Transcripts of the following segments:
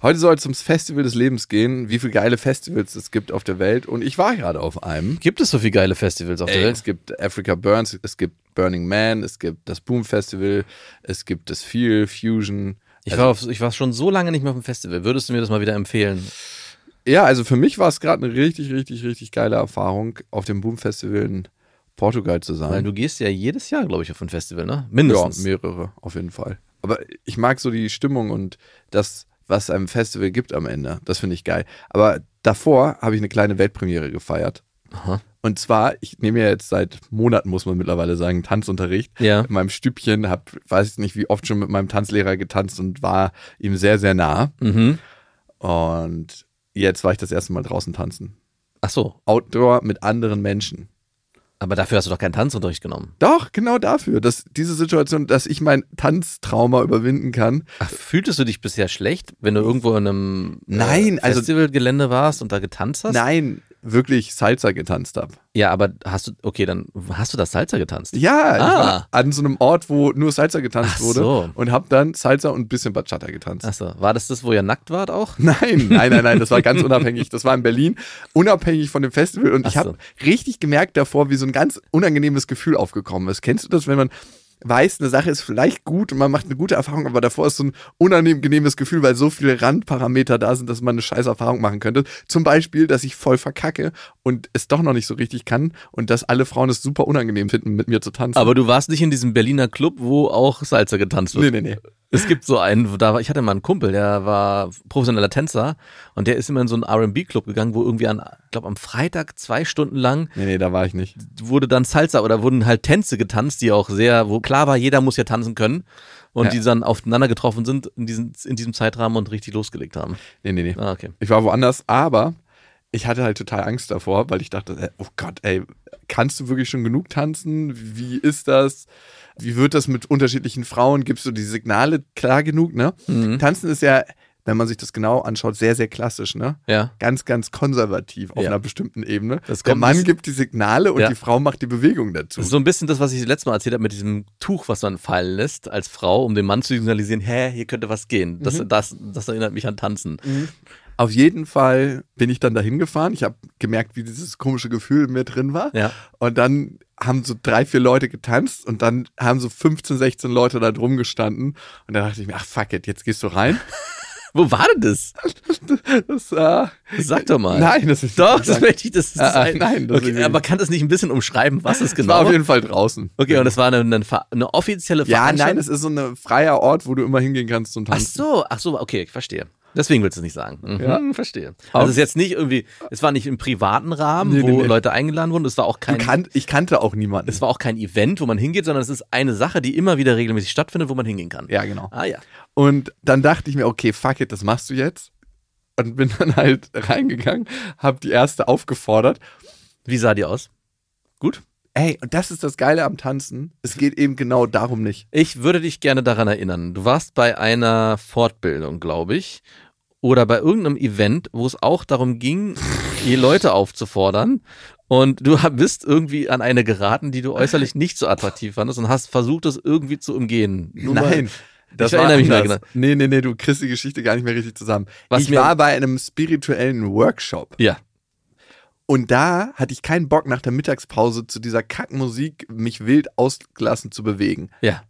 Heute soll es ums Festival des Lebens gehen, wie viele geile Festivals es gibt auf der Welt. Und ich war gerade auf einem. Gibt es so viele geile Festivals auf der Ey, Welt? es gibt Africa Burns, es gibt Burning Man, es gibt das Boom Festival, es gibt das Feel Fusion. Ich, Also- war auf, ich war schon so lange nicht mehr auf dem Festival. Würdest du mir das mal wieder empfehlen? Ja, also für mich war es gerade eine richtig, richtig, richtig geile Erfahrung, auf dem Boom Festival in Portugal zu sein. Weil du gehst ja jedes Jahr, glaube ich, auf ein Festival, ne? ja, Mindestens. mehrere auf jeden Fall. Aber ich mag so die Stimmung und das, was einem Festival gibt am Ende. Das finde ich geil. Aber davor habe ich eine kleine Weltpremiere gefeiert. Aha. Und zwar, ich nehme ja jetzt seit Monaten, muss man mittlerweile sagen, Tanzunterricht. Ja. In meinem Stübchen, hab, weiß ich nicht, wie oft schon mit meinem Tanzlehrer getanzt und war ihm sehr, sehr nah. Mhm. Und jetzt war ich das erste Mal draußen tanzen. Ach so. Outdoor mit anderen Menschen. Aber dafür hast du doch keinen Tanzunterricht genommen. Doch, genau dafür, dass diese Situation, dass ich mein Tanztrauma überwinden kann. Ach, fühltest du dich bisher schlecht, wenn du irgendwo in einem Nein, äh, also- Festivalgelände warst und da getanzt hast? Nein, wirklich Salsa getanzt habe. Ja, aber hast du, okay, dann hast du das Salsa getanzt? Ja, ich Ah. war an so einem Ort, wo nur Salsa getanzt Ach wurde so. und habe dann Salsa und ein bisschen Bachata getanzt. Achso, war das das, wo ihr nackt wart auch? Nein, nein, nein, nein, das war ganz unabhängig. Das war in Berlin, unabhängig von dem Festival. Und ich Ach so. habe richtig gemerkt davor, wie so ein ganz unangenehmes Gefühl aufgekommen ist. Kennst du das, wenn man weiß, eine Sache ist vielleicht gut und man macht eine gute Erfahrung, aber davor ist so ein unangenehmes Gefühl, weil so viele Randparameter da sind, dass man eine scheiß Erfahrung machen könnte. Zum Beispiel, dass ich voll verkacke und es doch noch nicht so richtig kann und dass alle Frauen es super unangenehm finden, mit mir zu tanzen. Aber du warst nicht in diesem Berliner Club, wo auch Salsa getanzt wird. nee, nee, nee. Es gibt so einen, da war, ich hatte mal einen Kumpel, der war professioneller Tänzer und der ist immer in so einen R&B-Club gegangen, wo irgendwie an, ich glaube am Freitag zwei Stunden lang Nee, nee, da war ich nicht. wurde dann Salsa oder wurden halt Tänze getanzt, die auch sehr, wo klar war, jeder muss ja tanzen können und Ja. die dann aufeinander getroffen sind in diesem, in diesem Zeitrahmen und richtig losgelegt haben. Nee, nee, nee. Ah, okay. Ich war woanders, aber ich hatte halt total Angst davor, weil ich dachte, äh, oh Gott, ey, kannst du wirklich schon genug tanzen? Wie ist das? Wie wird das mit unterschiedlichen Frauen? Gibst du die Signale klar genug, ne? Mhm. Tanzen ist ja, wenn man sich das genau anschaut, sehr, sehr klassisch, ne? Ja. Ganz, ganz konservativ auf Ja. einer bestimmten Ebene. Das Der Mann gibt die Signale und Ja. die Frau macht die Bewegung dazu. So ein bisschen das, was ich letztes Mal erzählt habe mit diesem Tuch, was man fallen lässt als Frau, um dem Mann zu signalisieren, hä, hier könnte was gehen. Das, Mhm. das, das erinnert mich an Tanzen. Auf jeden Fall bin ich dann dahin gefahren. Ich habe gemerkt, wie dieses komische Gefühl in mir drin war. Ja. Und dann haben so drei, vier Leute getanzt und dann haben so 15, 16 Leute da drum gestanden. Und dann dachte ich mir, ach fuck it, jetzt gehst du rein. Wo war denn das? Das, äh, Sag doch mal. Nein, das ist Doch, das möchte ich, das ist Ah, ah, ein- nein, das okay, ich aber kann das nicht ein bisschen umschreiben, was es genau war auf war? jeden Fall draußen. Okay, und das war eine, eine, eine offizielle Ja, Veranstaltung? nein, es ist so ein freier Ort, wo du immer hingehen kannst zum Ach Tanzen. so, ach so, okay, ich verstehe. Deswegen willst du es nicht sagen. Mhm, Ja. verstehe. Also es ist jetzt nicht irgendwie, es war nicht im privaten Rahmen, Nee, wo nee, nee. Leute eingeladen wurden, es war auch kein, kannt, ich kannte auch niemanden. es war auch kein Event, wo man hingeht, sondern es ist eine Sache, die immer wieder regelmäßig stattfindet, wo man hingehen kann. ja, genau. Ah ja. Und dann dachte ich mir, okay, fuck it, das machst du jetzt. Und bin dann halt reingegangen, hab die erste aufgefordert. Wie sah die aus? Gut. Ey, und das ist das Geile am Tanzen. Es geht eben genau darum nicht. Ich würde dich gerne daran erinnern. Du warst bei einer Fortbildung, glaube ich, oder bei irgendeinem Event, wo es auch darum ging, die Leute aufzufordern. Und du bist irgendwie an eine geraten, die du äußerlich nicht so attraktiv fandest und hast versucht, es irgendwie zu umgehen. Nur mal- Nein. Das Ich erinnere mich anders. Nee, nee, nee, du kriegst die Geschichte gar nicht mehr richtig zusammen. Was ich war bei einem spirituellen Workshop Ja. Und da hatte ich keinen Bock nach der Mittagspause zu dieser Kackmusik mich wild ausgelassen zu bewegen. Ja.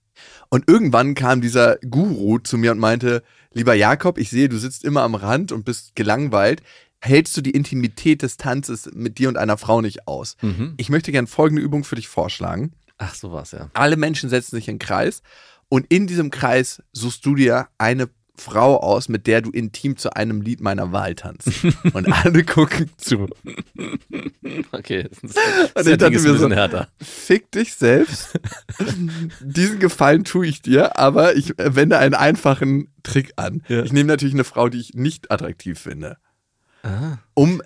Und irgendwann kam dieser Guru zu mir und meinte, lieber Jakob, ich sehe, du sitzt immer am Rand und bist gelangweilt. Hältst du die Intimität des Tanzes mit dir und einer Frau nicht aus? Mhm. Ich möchte gerne folgende Übung für dich vorschlagen. Ach, so war's, ja. Alle Menschen setzen sich in einen Kreis und in diesem Kreis suchst du dir eine Frau aus, mit der du intim zu einem Lied meiner Wahl tanzt. Und alle gucken zu. Okay, das ist, Und das ich ist dachte ein mir so- härter. Fick dich selbst. Diesen Gefallen tue ich dir, aber ich wende einen einfachen Trick an. Ja. Ich nehme natürlich eine Frau, die ich nicht attraktiv finde. Ah. Um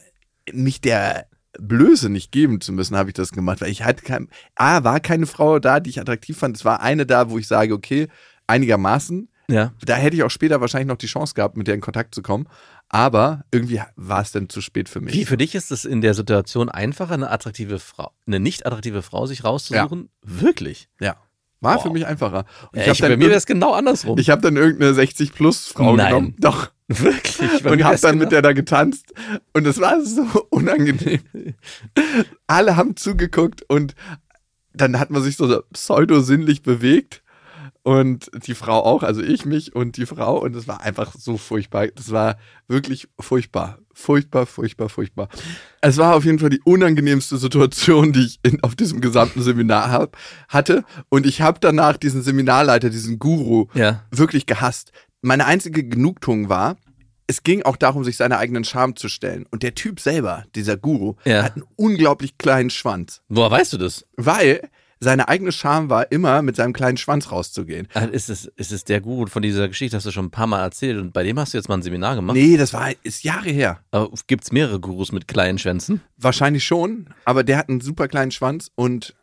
mich der Blöße nicht geben zu müssen, habe ich das gemacht, weil ich hatte kein, A, war keine Frau da, die ich attraktiv fand. Es war eine da, wo ich sage, okay, einigermaßen. Ja. Da hätte ich auch später wahrscheinlich noch die Chance gehabt, mit der in Kontakt zu kommen. Aber irgendwie war es dann zu spät für mich. Wie, für dich ist es in der Situation einfacher, eine attraktive Frau, eine nicht attraktive Frau sich rauszusuchen? Wirklich? Ja. War Wow. für mich einfacher. Und Ich hab ich, bei mir wäre es genau andersrum. Ich habe dann irgendeine 60-Plus-Frau Nein. genommen. Doch. Wirklich? Und habe dann genau- mit der da getanzt. Und es war so unangenehm. Alle haben zugeguckt und dann hat man sich so pseudo-sinnlich bewegt. Und die Frau auch, also ich mich und die Frau. Und es war einfach so furchtbar. Das war wirklich furchtbar. Furchtbar, furchtbar, furchtbar. Es war auf jeden Fall die unangenehmste Situation, die ich in, auf diesem gesamten Seminar hab, hatte. Und ich habe danach diesen Seminarleiter, diesen Guru, Ja. wirklich gehasst. Meine einzige Genugtuung war, es ging auch darum, sich seiner eigenen Scham zu stellen. Und der Typ selber, dieser Guru, Ja. hat einen unglaublich kleinen Schwanz. Woher weißt du das? Weil seine eigene Scham war, immer mit seinem kleinen Schwanz rauszugehen. Ist es, ist es der Guru von dieser Geschichte, hast du schon ein paar Mal erzählt und bei dem hast du jetzt mal ein Seminar gemacht? Nee, das war ist Jahre her. Gibt es mehrere Gurus mit kleinen Schwänzen? Wahrscheinlich schon, aber der hat einen super kleinen Schwanz und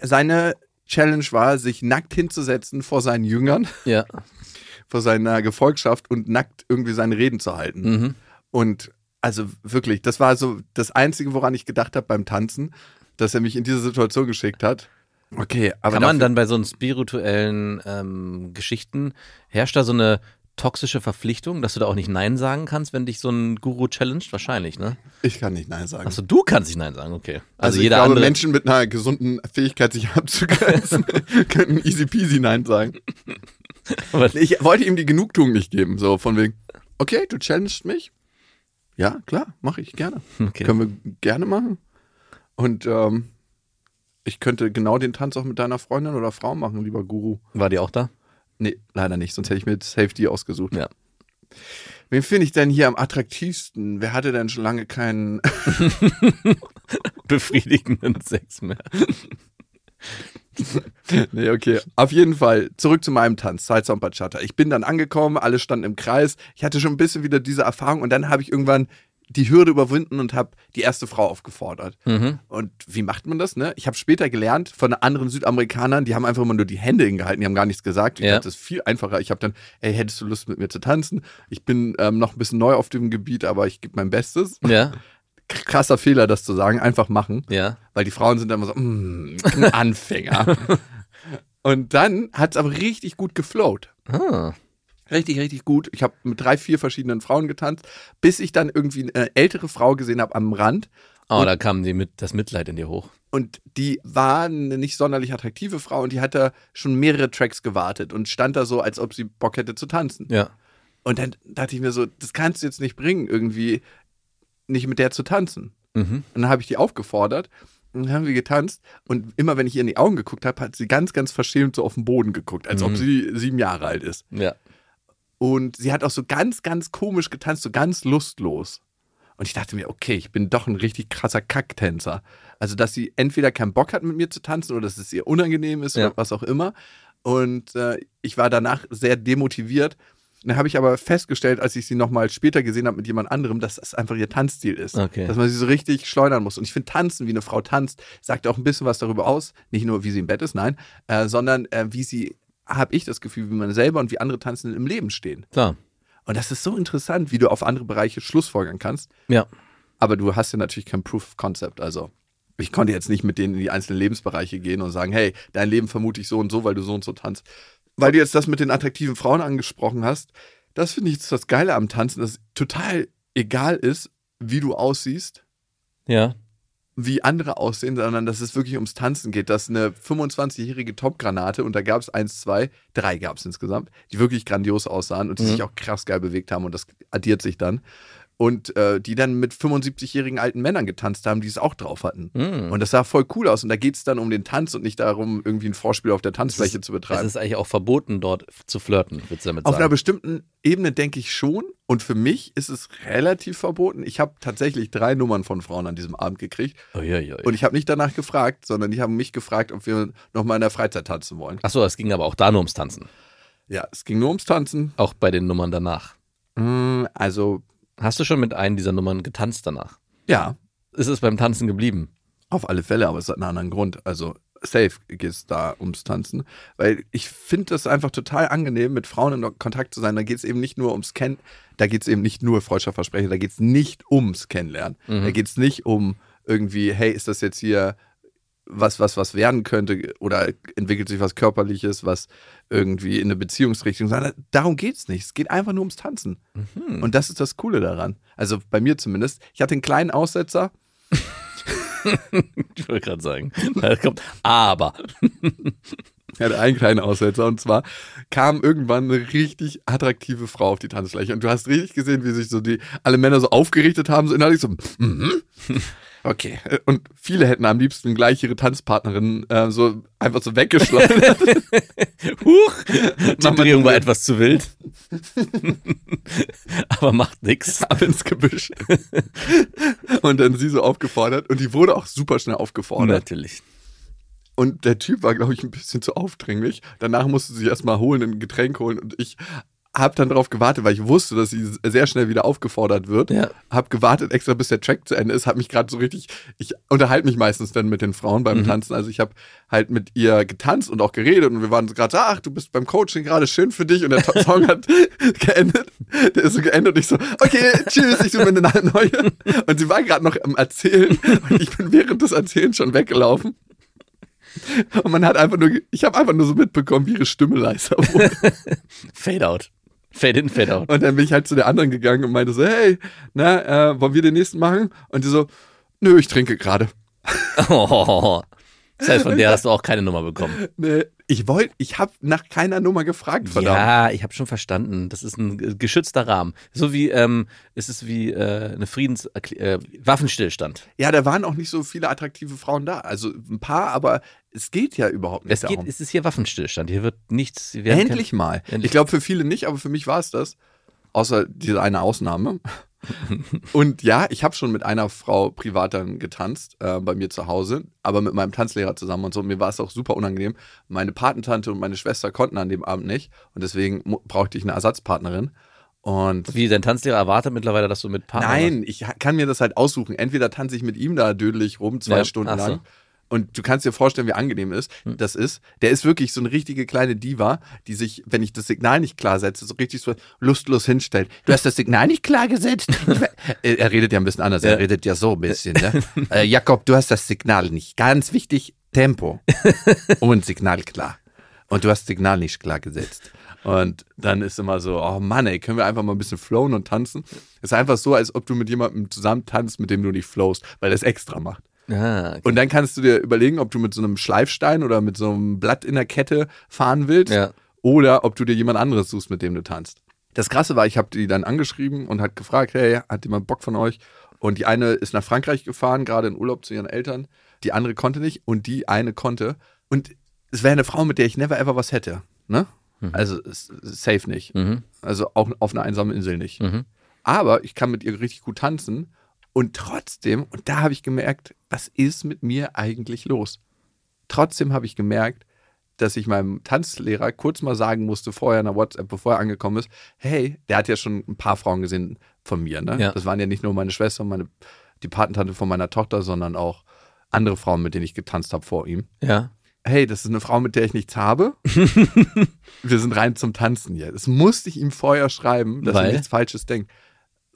seine Challenge war, sich nackt hinzusetzen vor seinen Jüngern, Ja. vor seiner Gefolgschaft und nackt irgendwie seine Reden zu halten. Mhm. Und also wirklich, das war so das Einzige, woran ich gedacht habe beim Tanzen, dass er mich in diese Situation geschickt hat. Okay, aber Kann man dann bei so einen spirituellen ähm, Geschichten, herrscht da so eine toxische Verpflichtung, dass du da auch nicht Nein sagen kannst, wenn dich so ein Guru challenged? Wahrscheinlich, ne? ich kann nicht Nein sagen. Achso, du kannst nicht Nein sagen, okay. Also, Also, ich jeder glaube, andere. Menschen mit einer gesunden Fähigkeit, sich abzugrenzen, können easy peasy Nein sagen. Ich wollte ihm die Genugtuung nicht geben, so von wegen, okay, du challengest mich. Ja, klar, mache ich gerne. Okay. Können wir gerne machen. Und ähm, ich könnte genau den Tanz auch mit deiner Freundin oder Frau machen, lieber Guru. War die auch da? Nee, leider nicht, sonst hätte ich mir Safety ausgesucht. Ja. Wen finde ich denn hier am attraktivsten? Wer hatte denn schon lange keinen. Befriedigenden Sex mehr. nee, okay. Auf jeden Fall, zurück zu meinem Tanz, Salsa und Bachata. Ich bin dann angekommen, alle standen im Kreis. Ich hatte schon ein bisschen wieder diese Erfahrung und dann habe ich irgendwann die Hürde überwunden und habe die erste Frau aufgefordert. Mhm. Und wie macht man das, ne? Ich habe später gelernt von anderen Südamerikanern, die haben einfach immer nur die Hände hingehalten, die haben gar nichts gesagt. Ich Ja. das ist viel einfacher. Ich habe dann, ey, hättest du Lust mit mir zu tanzen? Ich bin ähm, noch ein bisschen neu auf dem Gebiet, aber ich gebe mein Bestes. Ja, Krasser Fehler, das zu sagen. Einfach machen. ja. Weil die Frauen sind dann immer so, mm, ein Anfänger. Und dann hat es aber richtig gut geflowt. Ah. Richtig, richtig gut. Ich habe mit drei, vier verschiedenen Frauen getanzt, bis ich dann irgendwie eine ältere Frau gesehen habe am Rand. Oh, Und- da kam die mit, das Mitleid in dir hoch. Und die war eine nicht sonderlich attraktive Frau und die hat da schon mehrere Tracks gewartet und stand da so, als ob sie Bock hätte zu tanzen. Ja. Und dann dachte ich mir so, das kannst du jetzt nicht bringen, irgendwie nicht mit der zu tanzen. Mhm. Und dann habe ich die aufgefordert und dann haben wir getanzt. Und immer wenn ich ihr in die Augen geguckt habe, hat sie ganz, ganz verschämt so auf den Boden geguckt, als ob Mhm. sie sieben Jahre alt ist. Ja. Und sie hat auch so ganz, ganz komisch getanzt, so ganz lustlos. Und ich dachte mir, okay, ich bin doch ein richtig krasser Kacktänzer. Also, dass sie entweder keinen Bock hat, mit mir zu tanzen oder dass es ihr unangenehm ist Ja. oder was auch immer. Und äh, ich war danach sehr demotiviert. Dann habe ich aber festgestellt, als ich sie nochmal später gesehen habe mit jemand anderem, dass das einfach ihr Tanzstil ist. Okay. Dass man sie so richtig schleudern muss. Und ich finde, tanzen, wie eine Frau tanzt, sagt auch ein bisschen was darüber aus. Nicht nur, wie sie im Bett ist, nein, äh, sondern äh, wie sie, habe ich das Gefühl, wie man selber und wie andere Tanzende im Leben stehen. Klar. Und das ist so interessant, wie du auf andere Bereiche Schlussfolgern kannst. Ja. Aber du hast ja natürlich kein Proof of Concept. Also, ich konnte jetzt nicht mit denen in die einzelnen Lebensbereiche gehen und sagen, hey, dein Leben vermute ich so und so, weil du so und so tanzt. Weil du jetzt das mit den attraktiven Frauen angesprochen hast, das finde ich jetzt das Geile am Tanzen, dass es total egal ist, wie du aussiehst, Ja. Wie andere aussehen, sondern dass es wirklich ums Tanzen geht. Dass eine 25-jährige Topgranate, und da gab es eins, zwei, drei gab es insgesamt, die wirklich grandios aussahen und die Mhm. sich auch krass geil bewegt haben und das addiert sich dann. Und äh, die dann mit 75-jährigen alten Männern getanzt haben, die es auch drauf hatten. Mhm. Und das sah voll cool aus. Und da geht es dann um den Tanz und nicht darum, irgendwie ein Vorspiel auf der Tanzfläche zu Es betreiben. ist eigentlich auch verboten, dort zu flirten, würdest du damit Auf einer sagen. bestimmten Ebene denke ich schon. Und für mich ist es relativ verboten. Ich habe tatsächlich drei Nummern von Frauen an diesem Abend gekriegt. Uiuiui. Und ich habe nicht danach gefragt, sondern die haben mich gefragt, ob wir noch mal in der Freizeit tanzen wollen. Achso, es ging aber auch da nur ums Tanzen. Ja, es ging nur ums Tanzen. Auch bei den Nummern danach. Mm, Also, Hast du schon mit einem dieser Nummern getanzt danach? ja, Ist es beim Tanzen geblieben? auf alle Fälle, aber es hat einen anderen Grund. Also, safe geht es da ums Tanzen. Weil ich finde das einfach total angenehm, mit Frauen in Kontakt zu sein. Da geht es eben nicht nur ums Kennen, da geht es eben nicht nur Freundschaftsversprechen, da geht es nicht ums Kennenlernen. Da geht es nicht um irgendwie, hey, ist das jetzt hier was, was, was werden könnte oder entwickelt sich was Körperliches, was irgendwie in eine Beziehungsrichtung, sondern darum geht es nicht. Es geht einfach nur ums Tanzen. Und das ist das Coole daran. Also bei mir zumindest. Ich hatte einen kleinen Aussetzer. Ich wollte gerade sagen. Da kommt, aber. Ich hatte einen kleinen Aussetzer und zwar kam irgendwann eine richtig attraktive Frau auf die Tanzfläche und du hast richtig gesehen, wie sich so die alle Männer so aufgerichtet haben, so innerlich so, mhm. Okay. Und viele hätten am liebsten gleich ihre Tanzpartnerin äh, so einfach so weggeschleudert. Huch! Die Drehung war etwas zu wild. aber macht nix. ab ins Gebüsch. und dann sie so aufgefordert und die wurde auch super schnell aufgefordert. Natürlich. Und der Typ war, glaube ich, ein bisschen zu aufdringlich. Danach musste sie erstmal holen, ein Getränk holen und ich habe dann darauf gewartet, weil ich wusste, dass sie sehr schnell wieder aufgefordert wird. Ja. Hab gewartet extra, bis der Track zu Ende ist. Hab mich gerade so richtig, ich unterhalte mich meistens dann mit den Frauen beim Tanzen. Also ich habe halt mit ihr getanzt und auch geredet und wir waren so gerade so, ach, du bist beim Coaching gerade schön für dich und der Song hat geendet. Der ist so geendet und ich so, okay, tschüss, ich suche mir eine neue. Und sie war gerade noch am Erzählen und ich bin während des Erzählens schon weggelaufen. Und man hat einfach nur, ich habe einfach nur so mitbekommen, wie ihre Stimme leiser wurde. Fade out. Fade in, fade out. Und dann bin ich halt zu der anderen gegangen und meinte so, hey, na, äh, wollen wir den nächsten machen? Und die so, nö, ich trinke gerade. Oh. Das heißt, von der hast du auch keine Nummer bekommen. Nee, ich wollte, ich habe nach keiner Nummer gefragt, verdammt. Ja, ich habe schon verstanden. Das ist ein geschützter Rahmen. So wie, ähm, es ist wie äh, eine Friedens äh, Waffenstillstand. Ja, da waren auch nicht so viele attraktive Frauen da. Also ein paar, aber es geht ja überhaupt nicht Es geht, darum. es ist hier Waffenstillstand. Hier wird nichts. wir Endlich mal. Endlich. Ich glaube für viele nicht, aber für mich war es das. Außer diese eine Ausnahme. Und ja, ich habe schon mit einer Frau privat dann getanzt, äh, bei mir zu Hause, aber mit meinem Tanzlehrer zusammen und so. Mir war es auch super unangenehm. Meine Patentante und meine Schwester konnten an dem Abend nicht und deswegen brauchte ich eine Ersatzpartnerin. Und Wie dein Tanzlehrer erwartet mittlerweile, dass du mit Partner Nein, ich ha- kann mir das halt aussuchen. Entweder tanze ich mit ihm da dödelig rum, zwei Ja, Stunden so. lang. Und du kannst dir vorstellen, wie angenehm ist, Hm. das ist. Der ist wirklich so eine richtige kleine Diva, die sich, wenn ich das Signal nicht klar setze, so richtig so lustlos hinstellt. Du hast das Signal nicht klar gesetzt. er er redet ja ein bisschen anders. Er redet ja so ein bisschen. Ne? äh, Jakob, du hast das Signal nicht. Ganz wichtig, Tempo und Signal klar. Und du hast Signal nicht klar gesetzt. Und dann ist immer so, oh Mann, ey, können wir einfach mal ein bisschen flowen und tanzen? Es ist einfach so, als ob du mit jemandem zusammen tanzt, mit dem du nicht flowst, weil er es extra macht. Ah, okay. Und dann kannst du dir überlegen, ob du mit so einem Schleifstein oder mit so einem Blatt in der Kette fahren willst Ja. oder ob du dir jemand anderes suchst, mit dem du tanzt. Das Krasse war, ich habe die dann angeschrieben und hat gefragt, hey, hat jemand Bock von euch? Und die eine ist nach Frankreich gefahren, gerade in Urlaub zu ihren Eltern. Die andere konnte nicht und die eine konnte. Und es wäre eine Frau, mit der ich never ever was hätte. Ne? Also s- safe nicht. Mhm. Also auch auf einer einsamen Insel nicht. Mhm. Aber ich kann mit ihr richtig gut tanzen. Und trotzdem, und da habe ich gemerkt, was ist mit mir eigentlich los? Trotzdem habe ich gemerkt, dass ich meinem Tanzlehrer kurz mal sagen musste, vorher in der WhatsApp, bevor er angekommen ist, hey, der hat ja schon ein paar Frauen gesehen von mir. Ne? Ja. Das waren ja nicht nur meine Schwester und meine, die Patentante von meiner Tochter, sondern auch andere Frauen, mit denen ich getanzt habe vor ihm. Ja. Hey, das ist eine Frau, mit der ich nichts habe. Wir sind rein zum Tanzen hier. Das musste ich ihm vorher schreiben, dass Weil? er nichts Falsches denkt.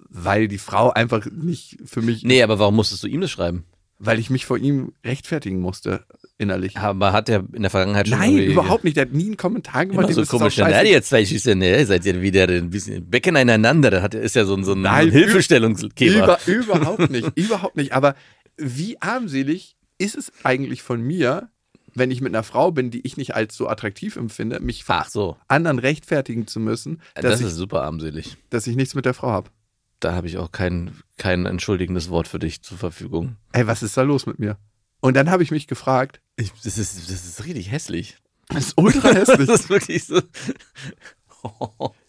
Weil die Frau einfach nicht für mich, Nee, aber warum musstest du ihm das schreiben? weil ich mich vor ihm rechtfertigen musste, innerlich. Aber hat er in der Vergangenheit schon Nein, überhaupt nicht. Der hat nie einen Kommentar gemacht. Immer so ist komisch. Na, jetzt zwei Schüsse, ne? Seid ihr wieder ein bisschen Becken aneinander. Da hat, ist ja so ein, so ein Nein, Hilfestellungsgeber. Über, überhaupt nicht, überhaupt nicht. Aber wie armselig ist es eigentlich von mir, wenn ich mit einer Frau bin, die ich nicht als so attraktiv empfinde, mich Ach so. anderen rechtfertigen zu müssen, dass, Das ich, ist super armselig. dass ich nichts mit der Frau habe. Da habe ich auch kein, kein entschuldigendes Wort für dich zur Verfügung. Ey, was ist da los mit mir? Und dann habe ich mich gefragt, Ich, das, ist, das ist richtig hässlich. das ist ultra hässlich. Das ist wirklich so.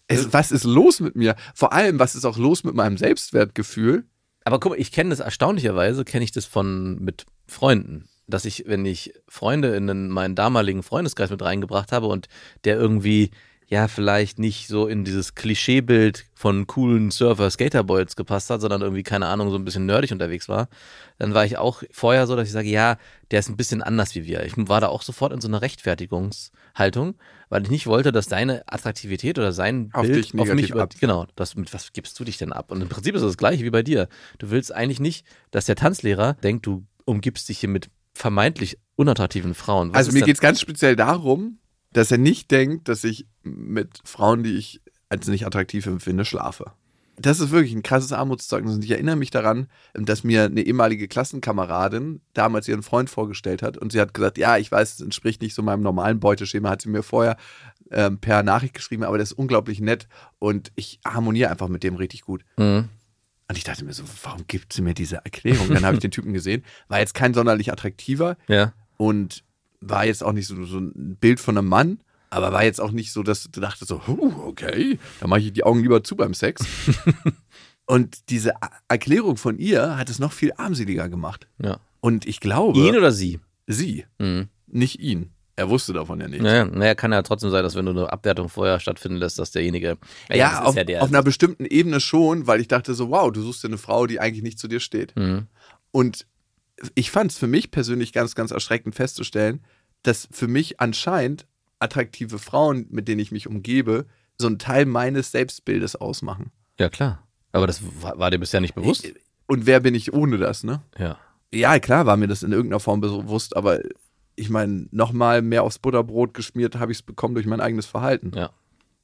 es, was ist los mit mir? Vor allem, was ist auch los mit meinem Selbstwertgefühl? Aber guck mal, ich kenne das erstaunlicherweise, kenne ich das von mit Freunden. Dass ich, wenn ich Freunde in meinen damaligen Freundeskreis mit reingebracht habe und der irgendwie, ja, vielleicht nicht so in dieses Klischeebild von coolen Surfer, Skaterboys gepasst hat, sondern irgendwie, keine Ahnung, so ein bisschen nerdig unterwegs war, dann war ich auch vorher so, dass ich sage, ja, der ist ein bisschen anders wie wir. Ich war da auch sofort in so einer Rechtfertigungshaltung, weil ich nicht wollte, dass deine Attraktivität oder sein Auf Bild auf mich über, ab. genau, das, mit was gibst du dich denn ab? Und im Prinzip ist es das gleiche wie bei dir. Du willst eigentlich nicht, dass der Tanzlehrer denkt, du umgibst dich hier mit vermeintlich unattraktiven Frauen. Was also mir geht es ganz speziell darum, dass er nicht denkt, dass ich mit Frauen, die ich als nicht attraktiv empfinde, schlafe. Das ist wirklich ein krasses Armutszeugnis. Und ich erinnere mich daran, dass mir eine ehemalige Klassenkameradin damals ihren Freund vorgestellt hat. Und sie hat gesagt, ja, ich weiß, es entspricht nicht so meinem normalen Beuteschema, hat sie mir vorher ähm, per Nachricht geschrieben, aber das ist unglaublich nett und ich harmoniere einfach mit dem richtig gut. Mhm. Und ich dachte mir so, warum gibt sie mir diese Erklärung? Dann habe ich den Typen gesehen, war jetzt kein sonderlich attraktiver, Ja. und war jetzt auch nicht so, so ein Bild von einem Mann, aber war jetzt auch nicht so, dass du dachtest so, huh, okay, da mache ich die Augen lieber zu beim Sex. und diese Erklärung von ihr hat es noch viel armseliger gemacht. ja. Und ich glaube, Ihn oder sie? sie, Mhm. nicht ihn. Er wusste davon ja nichts. Naja, naja, kann ja trotzdem sein, dass wenn du eine Abwertung vorher stattfinden lässt, dass derjenige. Ja, ist auf, ja der. auf einer bestimmten Ebene schon, weil ich dachte so, wow, du suchst dir eine Frau, die eigentlich nicht zu dir steht. Mhm. Und ich fand es für mich persönlich ganz, ganz erschreckend festzustellen, dass für mich anscheinend attraktive Frauen, mit denen ich mich umgebe, so einen Teil meines Selbstbildes ausmachen. Ja, klar. Aber das war, war dir bisher nicht bewusst? Und wer bin ich ohne das, ne? Ja. Ja, klar war mir das in irgendeiner Form bewusst, aber ich meine, nochmal mehr aufs Butterbrot geschmiert habe ich es bekommen durch mein eigenes Verhalten. Ja.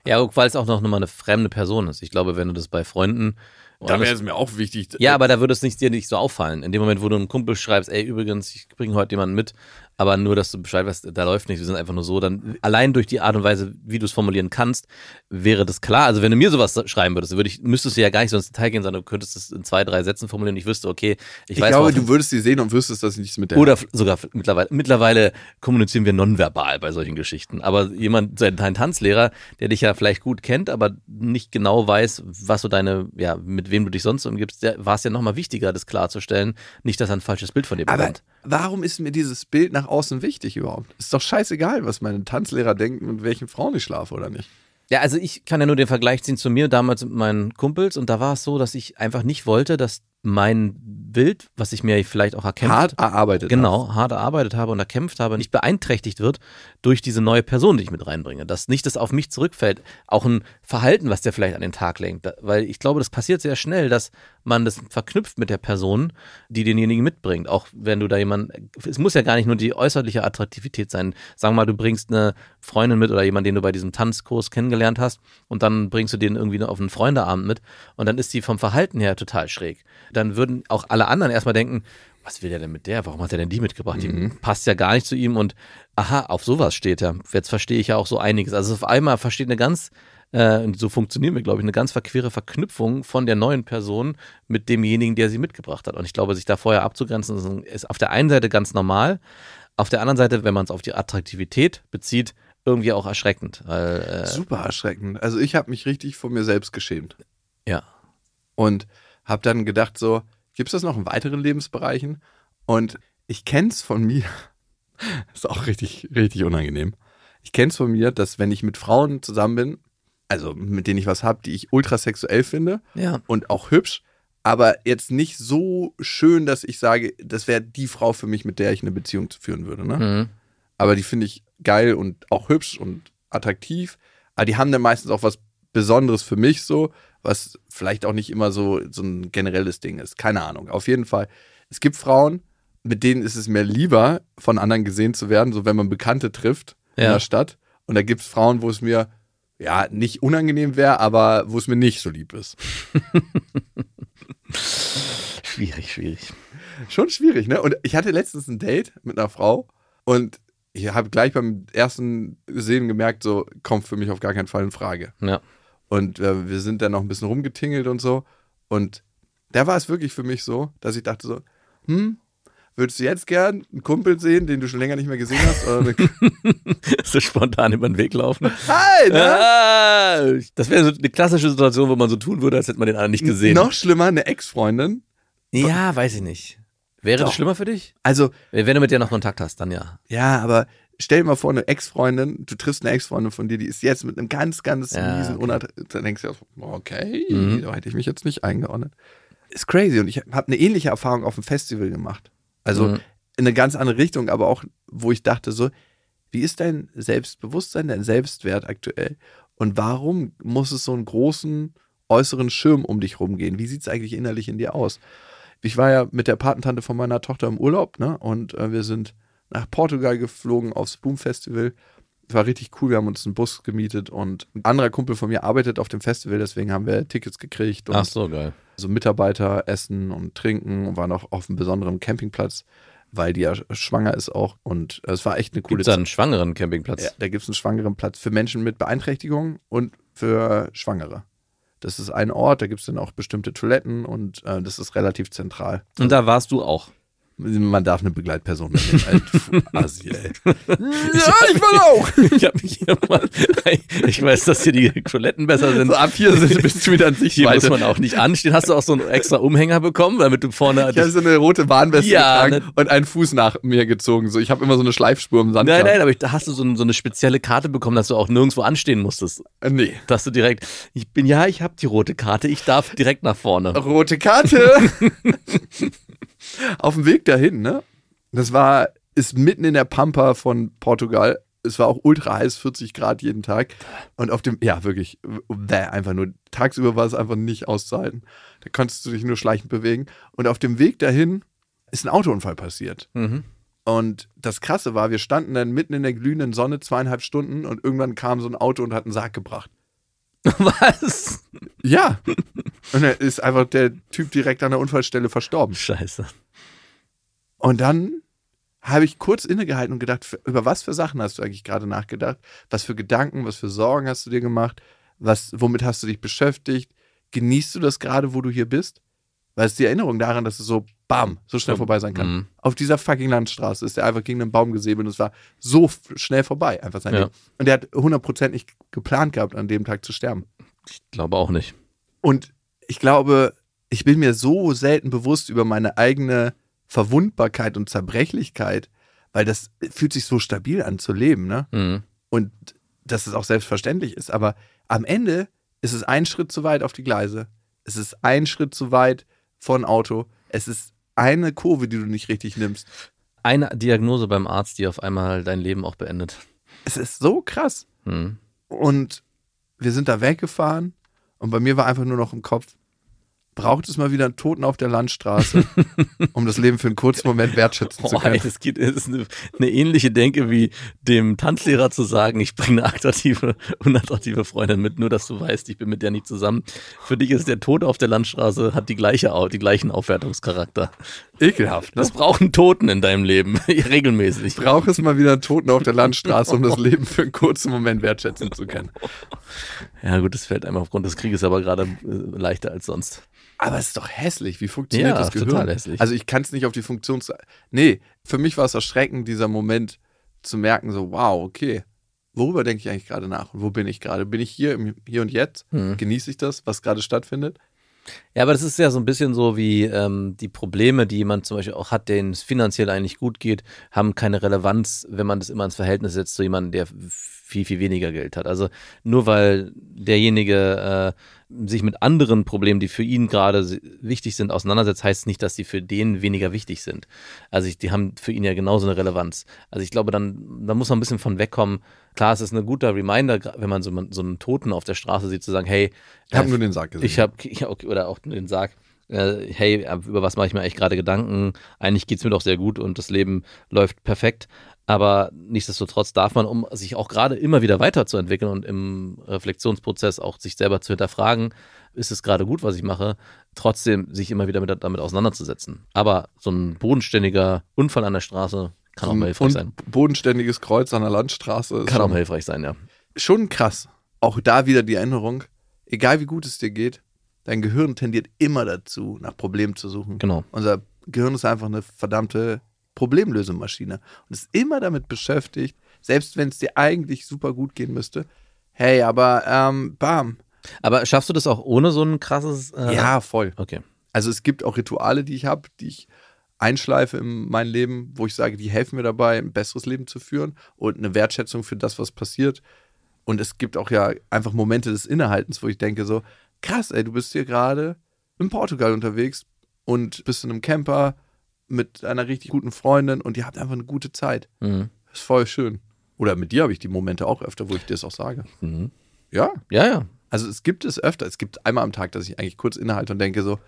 Ja, weil es auch noch mal eine fremde Person ist. Ich glaube, wenn du das bei Freunden. Da wäre es mir auch wichtig. Ja, aber da würde es nicht, dir nicht so auffallen. In dem Moment, wo du einem Kumpel schreibst, ey, übrigens, ich bringe heute jemanden mit, aber nur, dass du Bescheid weißt, da läuft nichts, wir sind einfach nur so, dann allein durch die Art und Weise, wie du es formulieren kannst, wäre das klar. Also wenn du mir sowas schreiben würdest, würde ich, müsstest du ja gar nicht so ins Detail gehen, sondern du könntest es in zwei, drei Sätzen formulieren. Ich wüsste, okay, ich, ich weiß, glaube, worauf- du würdest sie sehen und wüsstest, dass nichts mit der oder sogar mittlerweile, mittlerweile kommunizieren wir nonverbal bei solchen Geschichten. Aber jemand, so ein dein Tanzlehrer, der dich ja vielleicht gut kennt, aber nicht genau weiß, was so deine, ja, mit wem du dich sonst umgibst, war es ja nochmal wichtiger, das klarzustellen. Nicht, dass er ein falsches Bild von dir Aber bekommt. warum ist mir dieses Bild nach außen wichtig überhaupt? Ist doch scheißegal, was meine Tanzlehrer denken, mit welchen Frauen ich schlafe oder nicht. Ja, also ich kann ja nur den Vergleich ziehen zu mir damals mit meinen Kumpels und da war es so, dass ich einfach nicht wollte, dass mein Bild, was ich mir vielleicht auch erkämpft Hart erarbeitet. genau, hart erarbeitet habe und erkämpft habe, nicht beeinträchtigt wird durch diese neue Person, die ich mit reinbringe. Dass nicht das auf mich zurückfällt. Auch ein Verhalten, was der vielleicht an den Tag lenkt. Weil ich glaube, das passiert sehr schnell, dass man das verknüpft mit der Person, die denjenigen mitbringt. Auch wenn du da jemanden, es muss ja gar nicht nur die äußerliche Attraktivität sein. Sagen wir mal, du bringst eine Freundin mit oder jemanden, den du bei diesem Tanzkurs kennengelernt hast und dann bringst du den irgendwie auf einen Freundeabend mit und dann ist die vom Verhalten her total schräg. Dann würden auch alle anderen erstmal denken, was will der denn mit der? Warum hat er denn die mitgebracht? Die passt ja gar nicht zu ihm und aha, auf sowas steht er. Jetzt verstehe ich ja auch so einiges. Also auf einmal versteht eine ganz, äh, und so funktionieren wir, glaube ich, eine ganz verquere Verknüpfung von der neuen Person mit demjenigen, der sie mitgebracht hat. Und ich glaube, sich da vorher abzugrenzen, ist- auf der einen Seite ganz normal, auf der anderen Seite, wenn man es auf die Attraktivität bezieht, irgendwie auch erschreckend. Weil, äh, Super erschreckend. Also ich habe mich richtig vor mir selbst geschämt. ja. Und habe dann gedacht so, gibt es das noch in weiteren Lebensbereichen? Und ich kenne es von mir, ist auch richtig, richtig unangenehm. Ich kenne es von mir, dass wenn ich mit Frauen zusammen bin, also mit denen ich was habe, die ich ultrasexuell finde Ja. und auch hübsch, aber jetzt nicht so schön, dass ich sage, das wäre die Frau für mich, mit der ich eine Beziehung führen würde. Ne? Mhm. aber die finde ich geil und auch hübsch und attraktiv. Aber die haben dann meistens auch was Besonderes für mich so, was vielleicht auch nicht immer so, so ein generelles Ding ist. Keine Ahnung. Auf jeden Fall. Es gibt Frauen, mit denen ist es mir lieber, von anderen gesehen zu werden, so wenn man Bekannte trifft in Ja. der Stadt. Und da gibt es Frauen, wo es mir ja nicht unangenehm wäre, aber wo es mir nicht so lieb ist. Schwierig, schwierig. Schon schwierig, ne? Und ich hatte letztens ein Date mit einer Frau und ich habe gleich beim ersten Sehen gemerkt, so kommt für mich auf gar keinen Fall in Frage. Ja. Und äh, wir sind dann noch ein bisschen rumgetingelt und so. Und da war es wirklich für mich so, dass ich dachte so, hm, würdest du jetzt gern einen Kumpel sehen, den du schon länger nicht mehr gesehen hast? So spontan über den Weg laufen. Hi, ne? Ah, das wäre so eine klassische Situation, wo man so tun würde, als hätte man den anderen nicht gesehen. Noch schlimmer, eine Ex-Freundin. Ja, weiß ich nicht. Wäre Doch. das schlimmer für dich? Also, Wenn du mit dir noch Kontakt hast, dann ja. ja, aber stell dir mal vor, eine Ex-Freundin, du triffst eine Ex-Freundin von dir, die ist jetzt mit einem ganz, ganz Ja, miesen okay. Dann denkst du, ja, okay, Mhm. da hätte ich mich jetzt nicht eingeordnet. Ist crazy und ich habe eine ähnliche Erfahrung auf dem Festival gemacht. Also Mhm. in eine ganz andere Richtung, aber auch, wo ich dachte so, wie ist dein Selbstbewusstsein, dein Selbstwert aktuell? Und warum muss es so einen großen äußeren Schirm um dich rumgehen? Wie sieht es eigentlich innerlich in dir aus? Ich war ja mit der Patentante von meiner Tochter im Urlaub, ne? Und äh, wir sind nach Portugal geflogen aufs Boom Festival. War richtig cool, wir haben uns einen Bus gemietet und ein anderer Kumpel von mir arbeitet auf dem Festival, deswegen haben wir Tickets gekriegt und Ach so, geil. so Mitarbeiter essen und trinken und waren auch auf einem besonderen Campingplatz, weil die ja schwanger ist auch. Und es war echt eine coole Gibt es da einen schwangeren Campingplatz? Ja, da gibt es einen schwangeren Platz für Menschen mit Beeinträchtigungen und für Schwangere. Das ist ein Ort, da gibt es dann auch bestimmte Toiletten und äh, das ist relativ zentral. Und da warst du auch. Man darf eine Begleitperson mitnehmen. Assi, ey. Ja, ich will auch. Ich habe mich hier mal. Ich weiß, dass hier die Toiletten besser sind. So ab hier sind, bist du wieder an Hier muss Sichtweite. man auch nicht anstehen. Hast du auch so einen extra Umhänger bekommen, damit du vorne. Ich habe so eine rote Warnweste Ja, getragen ne- und einen Fuß nach mir gezogen. So, ich habe immer so eine Schleifspur im Sand. nein, gehabt. nein, aber ich- da hast du so, ein, so eine spezielle Karte bekommen, dass du auch nirgendwo anstehen musstest. Äh, Nee. Dass du direkt, ich bin, ja, ich habe die rote Karte, ich darf direkt nach vorne. Rote Karte. Auf dem Weg dahin, ne? Das war, ist mitten in der Pampa von Portugal. Es war auch ultra heiß, 40 Grad jeden Tag. Und auf dem, ja, wirklich, bäh, einfach nur, tagsüber war es einfach nicht auszuhalten. Da konntest du dich nur schleichend bewegen. Und auf dem Weg dahin ist ein Autounfall passiert. Mhm. Und das Krasse war, wir standen dann mitten in der glühenden Sonne zweieinhalb Stunden und irgendwann kam so ein Auto und hat einen Sarg gebracht. Was? Ja. Und dann ist einfach der Typ direkt an der Unfallstelle verstorben. Scheiße. Und dann habe ich kurz innegehalten und gedacht, über was für Sachen hast du eigentlich gerade nachgedacht? Was für Gedanken, was für Sorgen hast du dir gemacht? Was, womit hast du dich beschäftigt? Genießt du das gerade, wo du hier bist? Weil es die Erinnerung daran, dass es so bam, so schnell vorbei sein kann. mhm. Auf dieser fucking Landstraße ist er einfach gegen einen Baum gesäbelt und es war so schnell vorbei, einfach sein Ja. Leben. Und er hat 100% nicht geplant gehabt, an dem Tag zu sterben. Ich glaube auch nicht. Und ich glaube, ich bin mir so selten bewusst über meine eigene Verwundbarkeit und Zerbrechlichkeit, weil das fühlt sich so stabil an zu leben, ne? Mhm. Und dass es auch selbstverständlich ist. Aber am Ende ist es ein Schritt zu weit auf die Gleise. Es ist ein Schritt zu weit von Auto. Es ist eine Kurve, die du nicht richtig nimmst. Eine Diagnose beim Arzt, die auf einmal dein Leben auch beendet. Es ist so krass. Mhm. Und wir sind da weggefahren und bei mir war einfach nur noch im Kopf, braucht es mal wieder einen Toten auf der Landstraße, um das Leben für einen kurzen Moment wertschätzen zu Boah, ey, können. das, geht, das ist eine, eine ähnliche Denke wie dem Tanzlehrer zu sagen, ich bringe eine attraktive, unattraktive Freundin mit, nur dass du weißt, ich bin mit der nicht zusammen. Für dich ist der Tod auf der Landstraße, hat die gleiche, die gleichen Aufwertungscharakter. Ekelhaft. Ne? Das brauchen Toten in deinem Leben, regelmäßig. Braucht es mal wieder einen Toten auf der Landstraße, um das Leben für einen kurzen Moment wertschätzen zu können. Ja gut, das fällt einem aufgrund des Krieges aber gerade äh, leichter als sonst. Aber es ist doch hässlich. Wie funktioniert Ja, das Gehirn? total hässlich. Also ich kann es nicht auf die Funktions... Nee, für mich war es erschreckend, dieser Moment zu merken, so wow, okay, worüber denke ich eigentlich gerade nach? Und wo bin ich gerade? Bin ich hier im Hier und Jetzt? Hm. Genieße ich das, was gerade stattfindet? Ja, aber das ist ja so ein bisschen so wie ähm, die Probleme, die jemand zum Beispiel auch hat, denen es finanziell eigentlich gut geht, haben keine Relevanz, wenn man das immer ins Verhältnis setzt zu jemandem, der viel, viel weniger Geld hat. Also nur weil derjenige äh, sich mit anderen Problemen, die für ihn gerade wichtig sind, auseinandersetzt, heißt nicht, dass die für den weniger wichtig sind. Also ich, die haben für ihn ja genauso eine Relevanz. Also ich glaube, dann, da muss man ein bisschen von wegkommen. Klar, es ist ein guter Reminder, wenn man so, so einen Toten auf der Straße sieht, zu sagen, hey, Ich habe äh, nur den Sarg gesehen. ich habe, ja, okay, oder auch den Sarg, äh, hey, über was mache ich mir eigentlich gerade Gedanken? Eigentlich geht's mir doch sehr gut und das Leben läuft perfekt. Aber nichtsdestotrotz darf man, um sich auch gerade immer wieder weiterzuentwickeln und im Reflexionsprozess auch sich selber zu hinterfragen, ist es gerade gut, was ich mache, trotzdem sich immer wieder mit, damit auseinanderzusetzen. Aber so ein bodenständiger Unfall an der Straße kann auch mal hilfreich sein. bodenständiges Kreuz an der Landstraße. Ist Kann auch mal hilfreich sein, ja. schon krass. Auch da wieder die Erinnerung, egal wie gut es dir geht, dein Gehirn tendiert immer dazu, nach Problemen zu suchen. Genau. Unser Gehirn ist einfach eine verdammte Problemlösemaschine und ist immer damit beschäftigt, selbst wenn es dir eigentlich super gut gehen müsste. Hey, aber ähm, bam. Aber schaffst du das auch ohne so ein krasses. Äh, Ja, voll. Okay. Also es gibt auch Rituale, die ich habe, die ich einschleife in mein Leben, wo ich sage, die helfen mir dabei, ein besseres Leben zu führen und eine Wertschätzung für das, was passiert. Und es gibt auch ja einfach Momente des Innehaltens, wo ich denke so, krass, ey, du bist hier gerade in Portugal unterwegs und bist in einem Camper mit einer richtig guten Freundin und ihr habt einfach eine gute Zeit. Mhm. Das ist voll schön. Oder mit dir habe ich die Momente auch öfter, wo ich dir das auch sage. Mhm. Ja, Ja, ja. also es gibt es öfter. Es gibt einmal am Tag, dass ich eigentlich kurz innehalte und denke so,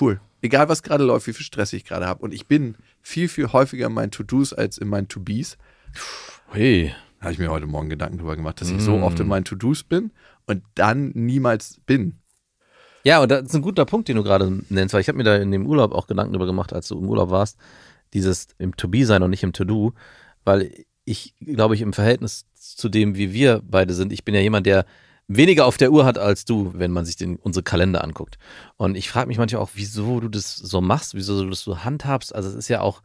cool. Egal was gerade läuft, wie viel Stress ich gerade habe. Und ich bin viel, viel häufiger in meinen To-Dos als in meinen To-Bes. Hey. Habe ich mir heute Morgen Gedanken drüber gemacht, dass ich so Mm. oft in meinen To-Dos bin und dann niemals bin. Ja, und das ist ein guter Punkt, den du gerade nennst, weil ich habe mir da in dem Urlaub auch Gedanken darüber gemacht, als du im Urlaub warst, dieses im To-Be sein und nicht im To-Do, weil ich glaube ich im Verhältnis zu dem, wie wir beide sind, ich bin ja jemand, der weniger auf der Uhr hat als du, wenn man sich den, unsere Kalender anguckt. Und ich frage mich manchmal auch, wieso du das so machst, wieso du das so handhabst. Also es ist ja auch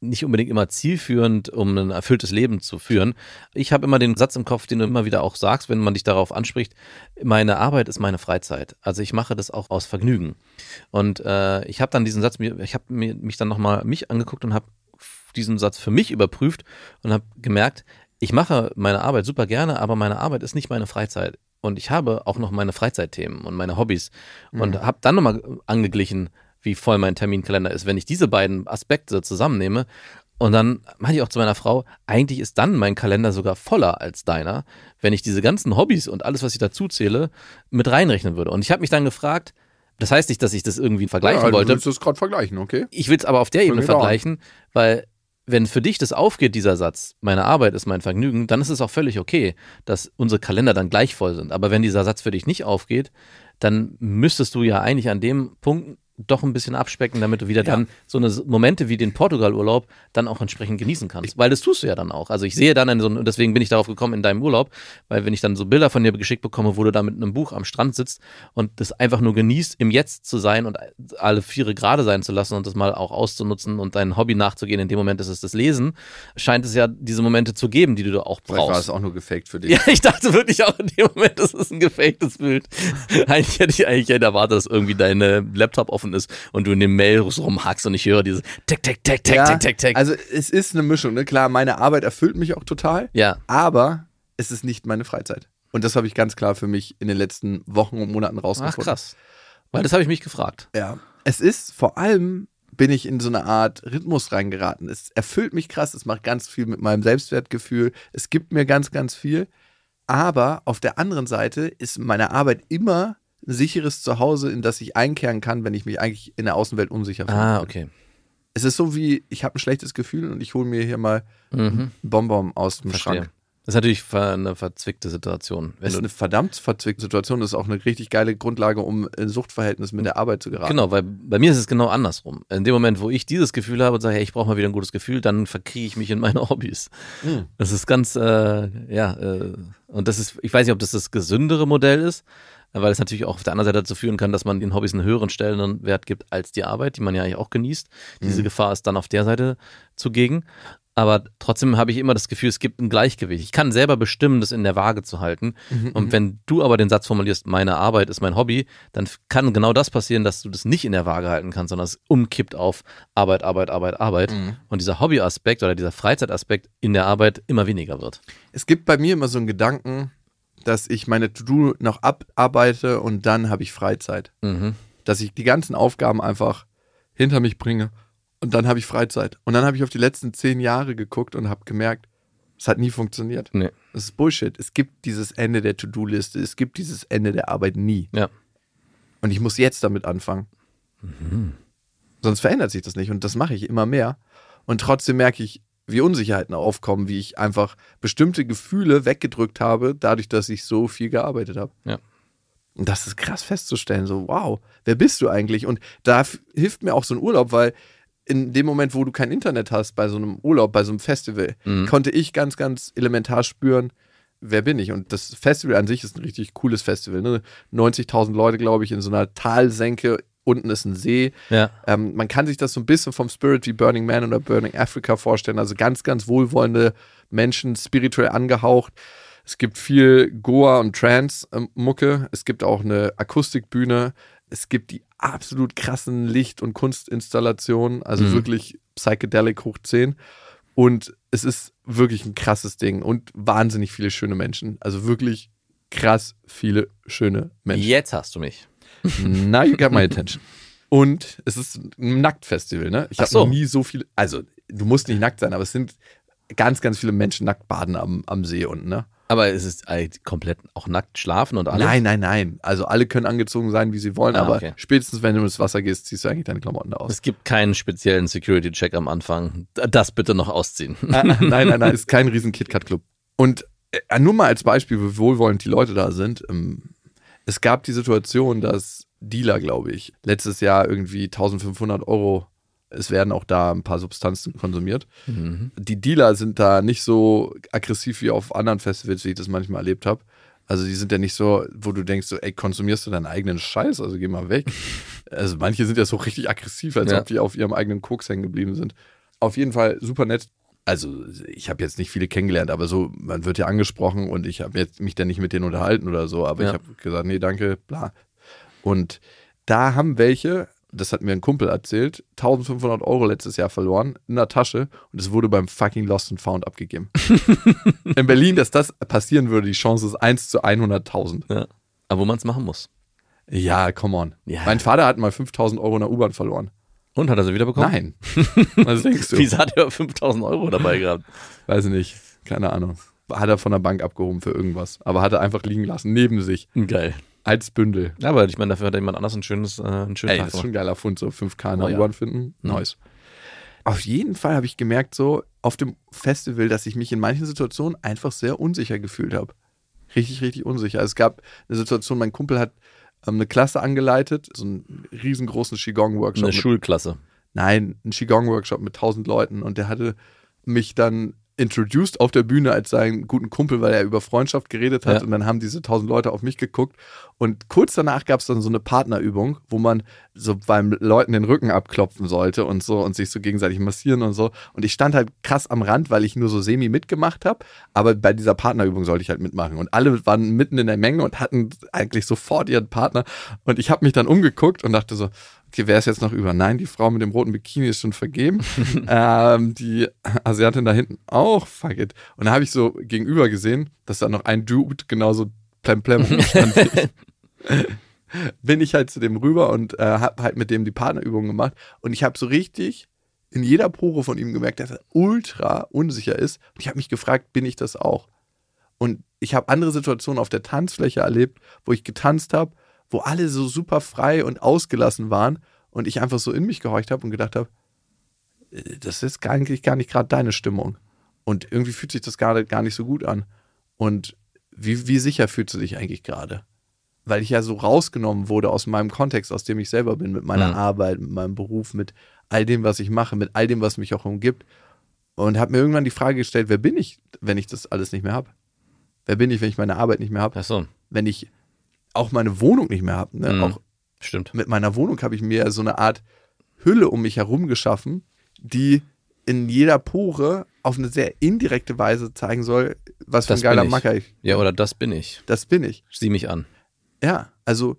nicht unbedingt immer zielführend, um ein erfülltes Leben zu führen. Ich habe immer den Satz im Kopf, den du immer wieder auch sagst, wenn man dich darauf anspricht, meine Arbeit ist meine Freizeit. Also ich mache das auch aus Vergnügen. Und äh, ich habe dann diesen Satz, ich habe mich dann nochmal mich angeguckt und habe diesen Satz für mich überprüft und habe gemerkt, ich mache meine Arbeit super gerne, aber meine Arbeit ist nicht meine Freizeit. Und ich habe auch noch meine Freizeitthemen und meine Hobbys. Und habe dann nochmal angeglichen, wie voll mein Terminkalender ist, wenn ich diese beiden Aspekte zusammennehme. Und dann meinte ich auch zu meiner Frau, eigentlich ist dann mein Kalender sogar voller als deiner, wenn ich diese ganzen Hobbys und alles, was ich dazu zähle, mit reinrechnen würde. Und ich habe mich dann gefragt, das heißt nicht, dass ich das irgendwie vergleichen ja, wollte. Du willst das gerade vergleichen, okay? Ich will es aber auf der Ebene on. vergleichen, weil wenn für dich das aufgeht, dieser Satz, meine Arbeit ist mein Vergnügen, dann ist es auch völlig okay, dass unsere Kalender dann gleich voll sind. Aber wenn dieser Satz für dich nicht aufgeht, dann müsstest du ja eigentlich an dem Punkt doch ein bisschen abspecken, damit du wieder Ja. dann so eine Momente wie den Portugal-Urlaub dann auch entsprechend genießen kannst. Weil das tust du ja dann auch. Also ich sehe dann in so und deswegen bin ich darauf gekommen in deinem Urlaub, weil wenn ich dann so Bilder von dir geschickt bekomme, wo du da mit einem Buch am Strand sitzt und das einfach nur genießt, im Jetzt zu sein und alle Viere gerade sein zu lassen und das mal auch auszunutzen und dein Hobby nachzugehen, in dem Moment ist es das Lesen, scheint es ja diese Momente zu geben, die du da auch Vielleicht war brauchst. es auch nur gefaked für dich. Ja, ich dachte wirklich auch in dem Moment, das ist ein gefaktes Bild. eigentlich hätte ich eigentlich hätte erwartet, dass irgendwie dein äh, Laptop offen ist und du in dem Mail rumhackst und ich höre diese Tick, Tick, Tick, Tick, Ja, Tick, Tick, Tick. Also es ist eine Mischung, ne? Klar, meine Arbeit erfüllt mich auch total, ja, aber es ist nicht meine Freizeit. Und das habe ich ganz klar für mich in den letzten Wochen und Monaten ach rausgefunden. krass. Weil das habe ich mich gefragt. Ja. Es ist vor allem bin ich in so eine Art Rhythmus reingeraten. Es erfüllt mich krass, es macht ganz viel mit meinem Selbstwertgefühl, es gibt mir ganz, ganz viel. Aber auf der anderen Seite ist meine Arbeit immer ein sicheres Zuhause, in das ich einkehren kann, wenn ich mich eigentlich in der Außenwelt unsicher fühle. Ah, okay. Es ist so wie, ich habe ein schlechtes Gefühl und ich hole mir hier mal Mhm. Bonbon aus dem Verstehe. Schrank. Das ist natürlich eine verzwickte Situation. Wenn Das ist du, eine verdammt verzwickte Situation. Das ist auch eine richtig geile Grundlage, um in Suchtverhältnis mit der Arbeit zu geraten. genau, weil bei mir ist es genau andersrum. In dem Moment, wo ich dieses Gefühl habe und sage, hey, ich brauche mal wieder ein gutes Gefühl, dann verkriege ich mich in meine Hobbys. Mhm. Das ist ganz, äh, ja, äh, und das ist, ich weiß nicht, ob das das gesündere Modell ist, weil es natürlich auch auf der anderen Seite dazu führen kann, dass man den Hobbys einen höheren Stellenwert gibt als die Arbeit, die man ja eigentlich auch genießt. Diese Mhm. Gefahr ist dann auf der Seite zugegen. Aber trotzdem habe ich immer das Gefühl, es gibt ein Gleichgewicht. Ich kann selber bestimmen, das in der Waage zu halten. Mhm, Und wenn du aber den Satz formulierst, meine Arbeit ist mein Hobby, dann kann genau das passieren, dass du das nicht in der Waage halten kannst, sondern es umkippt auf Arbeit, Arbeit, Arbeit, Arbeit. Mhm. Und dieser Hobbyaspekt oder dieser Freizeitaspekt in der Arbeit immer weniger wird. Es gibt bei mir immer so einen Gedanken, dass ich meine To-Do noch abarbeite und dann habe ich Freizeit. Mhm. Dass ich die ganzen Aufgaben einfach hinter mich bringe und dann habe ich Freizeit. Und dann habe ich auf die letzten zehn Jahre geguckt und habe gemerkt, es hat nie funktioniert. Nee. Das ist Bullshit. Es gibt dieses Ende der To-Do-Liste, es gibt dieses Ende der Arbeit nie. Ja. Und ich muss jetzt damit anfangen. Sonst verändert sich das nicht. Und das mache ich immer mehr. Und trotzdem merke ich, wie Unsicherheiten aufkommen, wie ich einfach bestimmte Gefühle weggedrückt habe, dadurch, dass ich so viel gearbeitet habe. Ja. Und das ist krass festzustellen. So, wow, wer bist du eigentlich? Und da hilft mir auch so ein Urlaub, weil in dem Moment, wo du kein Internet hast, bei so einem Urlaub, bei so einem Festival, Mhm. konnte ich ganz, ganz elementar spüren, wer bin ich? Und das Festival an sich ist ein richtig cooles Festival. Ne? 90.000 Leute, glaube ich, in so einer Talsenke. Unten ist ein See. Ja. Ähm, man kann sich das so ein bisschen vom Spirit wie Burning Man oder Burning Africa vorstellen. Also ganz, ganz wohlwollende Menschen, spirituell angehaucht. Es gibt viel Goa und Trance-Mucke. Es gibt auch eine Akustikbühne. Es gibt die absolut krassen Licht- und Kunstinstallationen. Also Mhm. wirklich Psychedelic hoch 10. Und es ist wirklich ein krasses Ding und wahnsinnig viele schöne Menschen. Also wirklich krass viele schöne Menschen. Jetzt hast du mich. Now you got my attention. Und es ist ein Nacktfestival, ne? Ich habe so. noch nie so viele, also du musst nicht nackt sein, aber es sind ganz, ganz viele Menschen nackt baden am, am See unten, ne? Aber es ist äh, komplett auch nackt schlafen und alles? Nein, nein, nein. Also alle können angezogen sein, wie sie wollen, Ah, aber okay. spätestens wenn du ins Wasser gehst, ziehst du eigentlich deine Klamotten da aus. Es gibt keinen speziellen Security-Check am Anfang. Das bitte noch ausziehen. Ah, nein, nein, nein, ist kein riesen KitKat-Club. Und äh, nur mal als Beispiel, wie wohlwollend die Leute da sind. Ähm, es gab die Situation, dass Dealer, glaube ich, letztes Jahr irgendwie 1500 Euro, es werden auch da ein paar Substanzen konsumiert. Mhm. Die Dealer sind da nicht so aggressiv wie auf anderen Festivals, wie ich das manchmal erlebt habe. Also die sind ja nicht so, wo du denkst, so, ey, konsumierst du deinen eigenen Scheiß, also geh mal weg. also manche sind ja so richtig aggressiv, als Ja. ob die auf ihrem eigenen Koks hängen geblieben sind. Auf jeden Fall super nett. Also ich habe jetzt nicht viele kennengelernt, aber so, man wird ja angesprochen und ich habe jetzt mich dann nicht mit denen unterhalten oder so, aber Ja. ich habe gesagt, nee, danke, bla. Und da haben welche, das hat mir ein Kumpel erzählt, 1500 Euro letztes Jahr verloren in der Tasche und es wurde beim fucking Lost and Found abgegeben. in Berlin, dass das passieren würde, die Chance ist 1 zu 100.000. Ja. Aber wo man es machen muss. Ja, come on. Ja. Mein Vater hat mal 5000 Euro in der U-Bahn verloren. Und hat er sie wieder bekommen? Nein. Was denkst du? Wieso hat er 5000 Euro dabei gehabt? Weiß ich nicht. Keine Ahnung. Hat er von der Bank abgehoben für irgendwas. Aber hat er einfach liegen lassen, neben sich, Geil. als Bündel. Aber ich meine, dafür hat jemand anders ein schönes, äh, einen schönen Ey, Tag das ist schon ein geiler Fund, so 5K in Oh der ja. U-Bahn finden. Nice. Auf jeden Fall habe ich gemerkt, so auf dem Festival, dass ich mich in manchen Situationen einfach sehr unsicher gefühlt habe. Richtig, richtig unsicher. Es gab eine Situation, mein Kumpel hat eine Klasse angeleitet, so einen riesengroßen Qigong-Workshop. Eine mit- Schulklasse. Nein, ein Qigong-Workshop mit tausend Leuten und der hatte mich dann introduced auf der Bühne als seinen guten Kumpel, weil er über Freundschaft geredet hat Ja. und dann haben diese tausend Leute auf mich geguckt. Und kurz danach gab es dann so eine Partnerübung, wo man so beim Leuten den Rücken abklopfen sollte und so und sich so gegenseitig massieren und so. Und ich stand halt krass am Rand, weil ich nur so semi mitgemacht habe, aber bei dieser Partnerübung sollte ich halt mitmachen. Und alle waren mitten in der Menge und hatten eigentlich sofort ihren Partner. Und ich habe mich dann umgeguckt und dachte so, okay, wer ist jetzt noch über? Nein, die Frau mit dem roten Bikini ist schon vergeben. ähm, die Asiatin da hinten auch, fuck it. Und da habe ich so gegenüber gesehen, dass da noch ein Dude genauso wie ich. Bin ich halt zu dem rüber und äh, habe halt mit dem die Partnerübung gemacht. Und ich habe so richtig in jeder Pore von ihm gemerkt, dass er ultra unsicher ist. Und ich habe mich gefragt, bin ich das auch? Und ich habe andere Situationen auf der Tanzfläche erlebt, wo ich getanzt habe, wo alle so super frei und ausgelassen waren und ich einfach so in mich gehorcht habe und gedacht habe, äh, das ist eigentlich gar nicht gerade deine Stimmung. Und irgendwie fühlt sich das gerade gar nicht so gut an. Und wie, wie sicher fühlst du dich eigentlich gerade? Weil ich ja so rausgenommen wurde aus meinem Kontext, aus dem ich selber bin, mit meiner Mhm. Arbeit, mit meinem Beruf, mit all dem, was ich mache, mit all dem, was mich auch umgibt. Und habe mir irgendwann die Frage gestellt, wer bin ich, wenn ich das alles nicht mehr habe? Wer bin ich, wenn ich meine Arbeit nicht mehr habe? Ach so, Wenn ich auch meine Wohnung nicht mehr habe? Ne? Mhm. Auch stimmt. mit meiner Wohnung habe ich mir so eine Art Hülle um mich herum geschaffen, die in jeder Pore auf eine sehr indirekte Weise zeigen soll, was für Das ein geiler bin ich. Macker ich. Ja, oder das bin ich. Das bin ich. Sieh mich an. Ja, also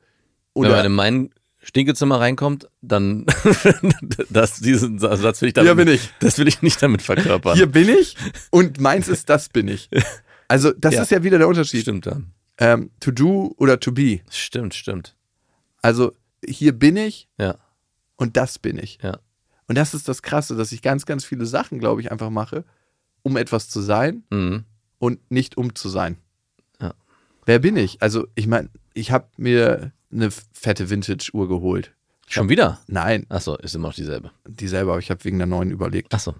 Wenn man oder in mein Stinkezimmer reinkommt, dann das, diesen Satz will ich damit, hier bin ich. das will ich nicht damit verkörpern. Hier bin ich und meins ist das bin ich. Also das Ja. ist ja wieder der Unterschied. Stimmt, ja. Ähm, to do oder to be. Stimmt, stimmt. Also hier bin ich Ja, und das bin ich. ja. Und das ist das Krasse, dass ich ganz, ganz viele Sachen, glaube ich, einfach mache, um etwas zu sein Mhm. und nicht um zu sein. Ja. Wer bin ich? Also, ich meine, ich habe mir eine fette Vintage-Uhr geholt. Schon wieder? Nein, Achso, ist immer noch dieselbe. dieselbe, aber ich habe wegen der neuen überlegt. Achso.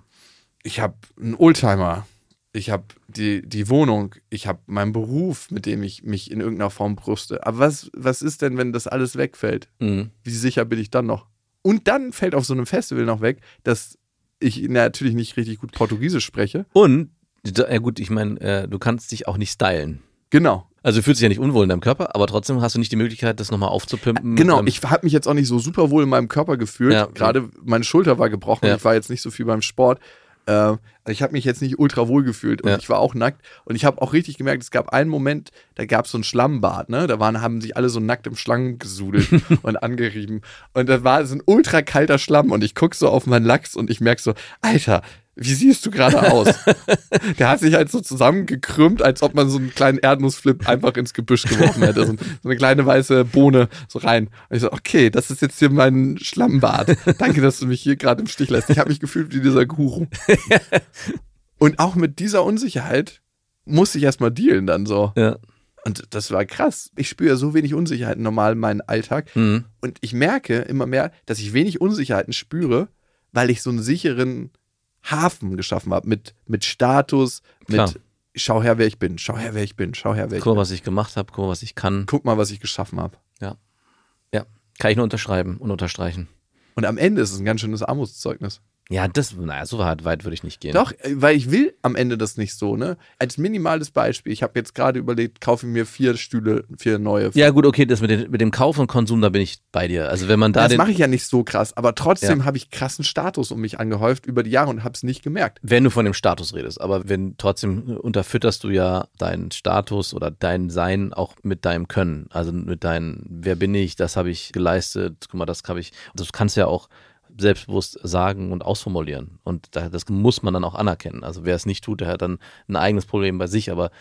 Ich habe einen Oldtimer. Ich habe die, die Wohnung. Ich habe meinen Beruf, mit dem ich mich in irgendeiner Form brüste. Aber was, was ist denn, wenn das alles wegfällt? Mhm. Wie sicher bin ich dann noch? Und dann fällt auf so einem Festival noch weg, dass ich natürlich nicht richtig gut Portugiesisch spreche. Und Ja gut, ich meine, äh, du kannst dich auch nicht stylen. Genau. Also du fühlst dich ja nicht unwohl in deinem Körper, aber trotzdem hast du nicht die Möglichkeit, das nochmal aufzupimpen. Genau, Ähm, ich habe mich jetzt auch nicht so super wohl in meinem Körper gefühlt. Ja. Gerade meine Schulter war gebrochen. Ich war jetzt nicht so viel beim Sport. Äh, ich habe mich jetzt nicht ultra wohl gefühlt und Ja. ich war auch nackt. Und ich habe auch richtig gemerkt, es gab einen Moment, da gab es so ein Schlammbad, ne? Da waren, haben sich alle so nackt im Schlamm gesudelt und angerieben. Und da war so ein ultra kalter Schlamm und ich guck so auf meinen Lachs und ich merk so, Alter, wie siehst du gerade aus? Der hat sich halt so zusammengekrümmt, als ob man so einen kleinen Erdnussflip einfach ins Gebüsch geworfen hätte. So, so eine kleine weiße Bohne so rein. Und ich so, okay, das ist jetzt hier mein Schlammbad. Danke, dass du mich hier gerade im Stich lässt. Ich habe mich gefühlt wie dieser Guru. Und auch mit dieser Unsicherheit musste ich erstmal dealen dann so. ja. Und das war krass. Ich spüre so wenig Unsicherheiten normal in meinem Alltag. Mhm. Und ich merke immer mehr, dass ich wenig Unsicherheiten spüre, weil ich so einen sicheren Hafen geschaffen habe. Mit, mit Status, Klar. mit schau her, wer ich bin, schau her, wer ich bin, schau her, wer ich Guck mal, bin. was ich gemacht habe, guck mal, was ich kann. Guck mal, was ich geschaffen habe. Ja. Ja. Kann ich nur unterschreiben und unterstreichen. Und am Ende ist es ein ganz schönes Armutszeugnis. Ja, das, naja, so weit, weit würde ich nicht gehen. Doch, äh, weil ich will am Ende das nicht so, ne? Als minimales Beispiel, ich habe jetzt gerade überlegt, kaufe ich mir vier Stühle, vier neue. Ja, gut, okay, das mit, den, mit dem Kauf und Konsum, da bin ich bei dir. Also wenn man da das mache ich ja nicht so krass, aber trotzdem Ja. habe ich krassen Status um mich angehäuft über die Jahre und habe es nicht gemerkt. wenn du von dem Status redest, aber wenn trotzdem unterfütterst du ja deinen Status oder dein Sein auch mit deinem Können, also mit deinem, wer bin ich, das habe ich geleistet, guck mal, das habe ich, das kannst du ja auch selbstbewusst sagen und ausformulieren und da, das muss man dann auch anerkennen. Also wer es nicht tut, der hat dann ein eigenes Problem bei sich, aber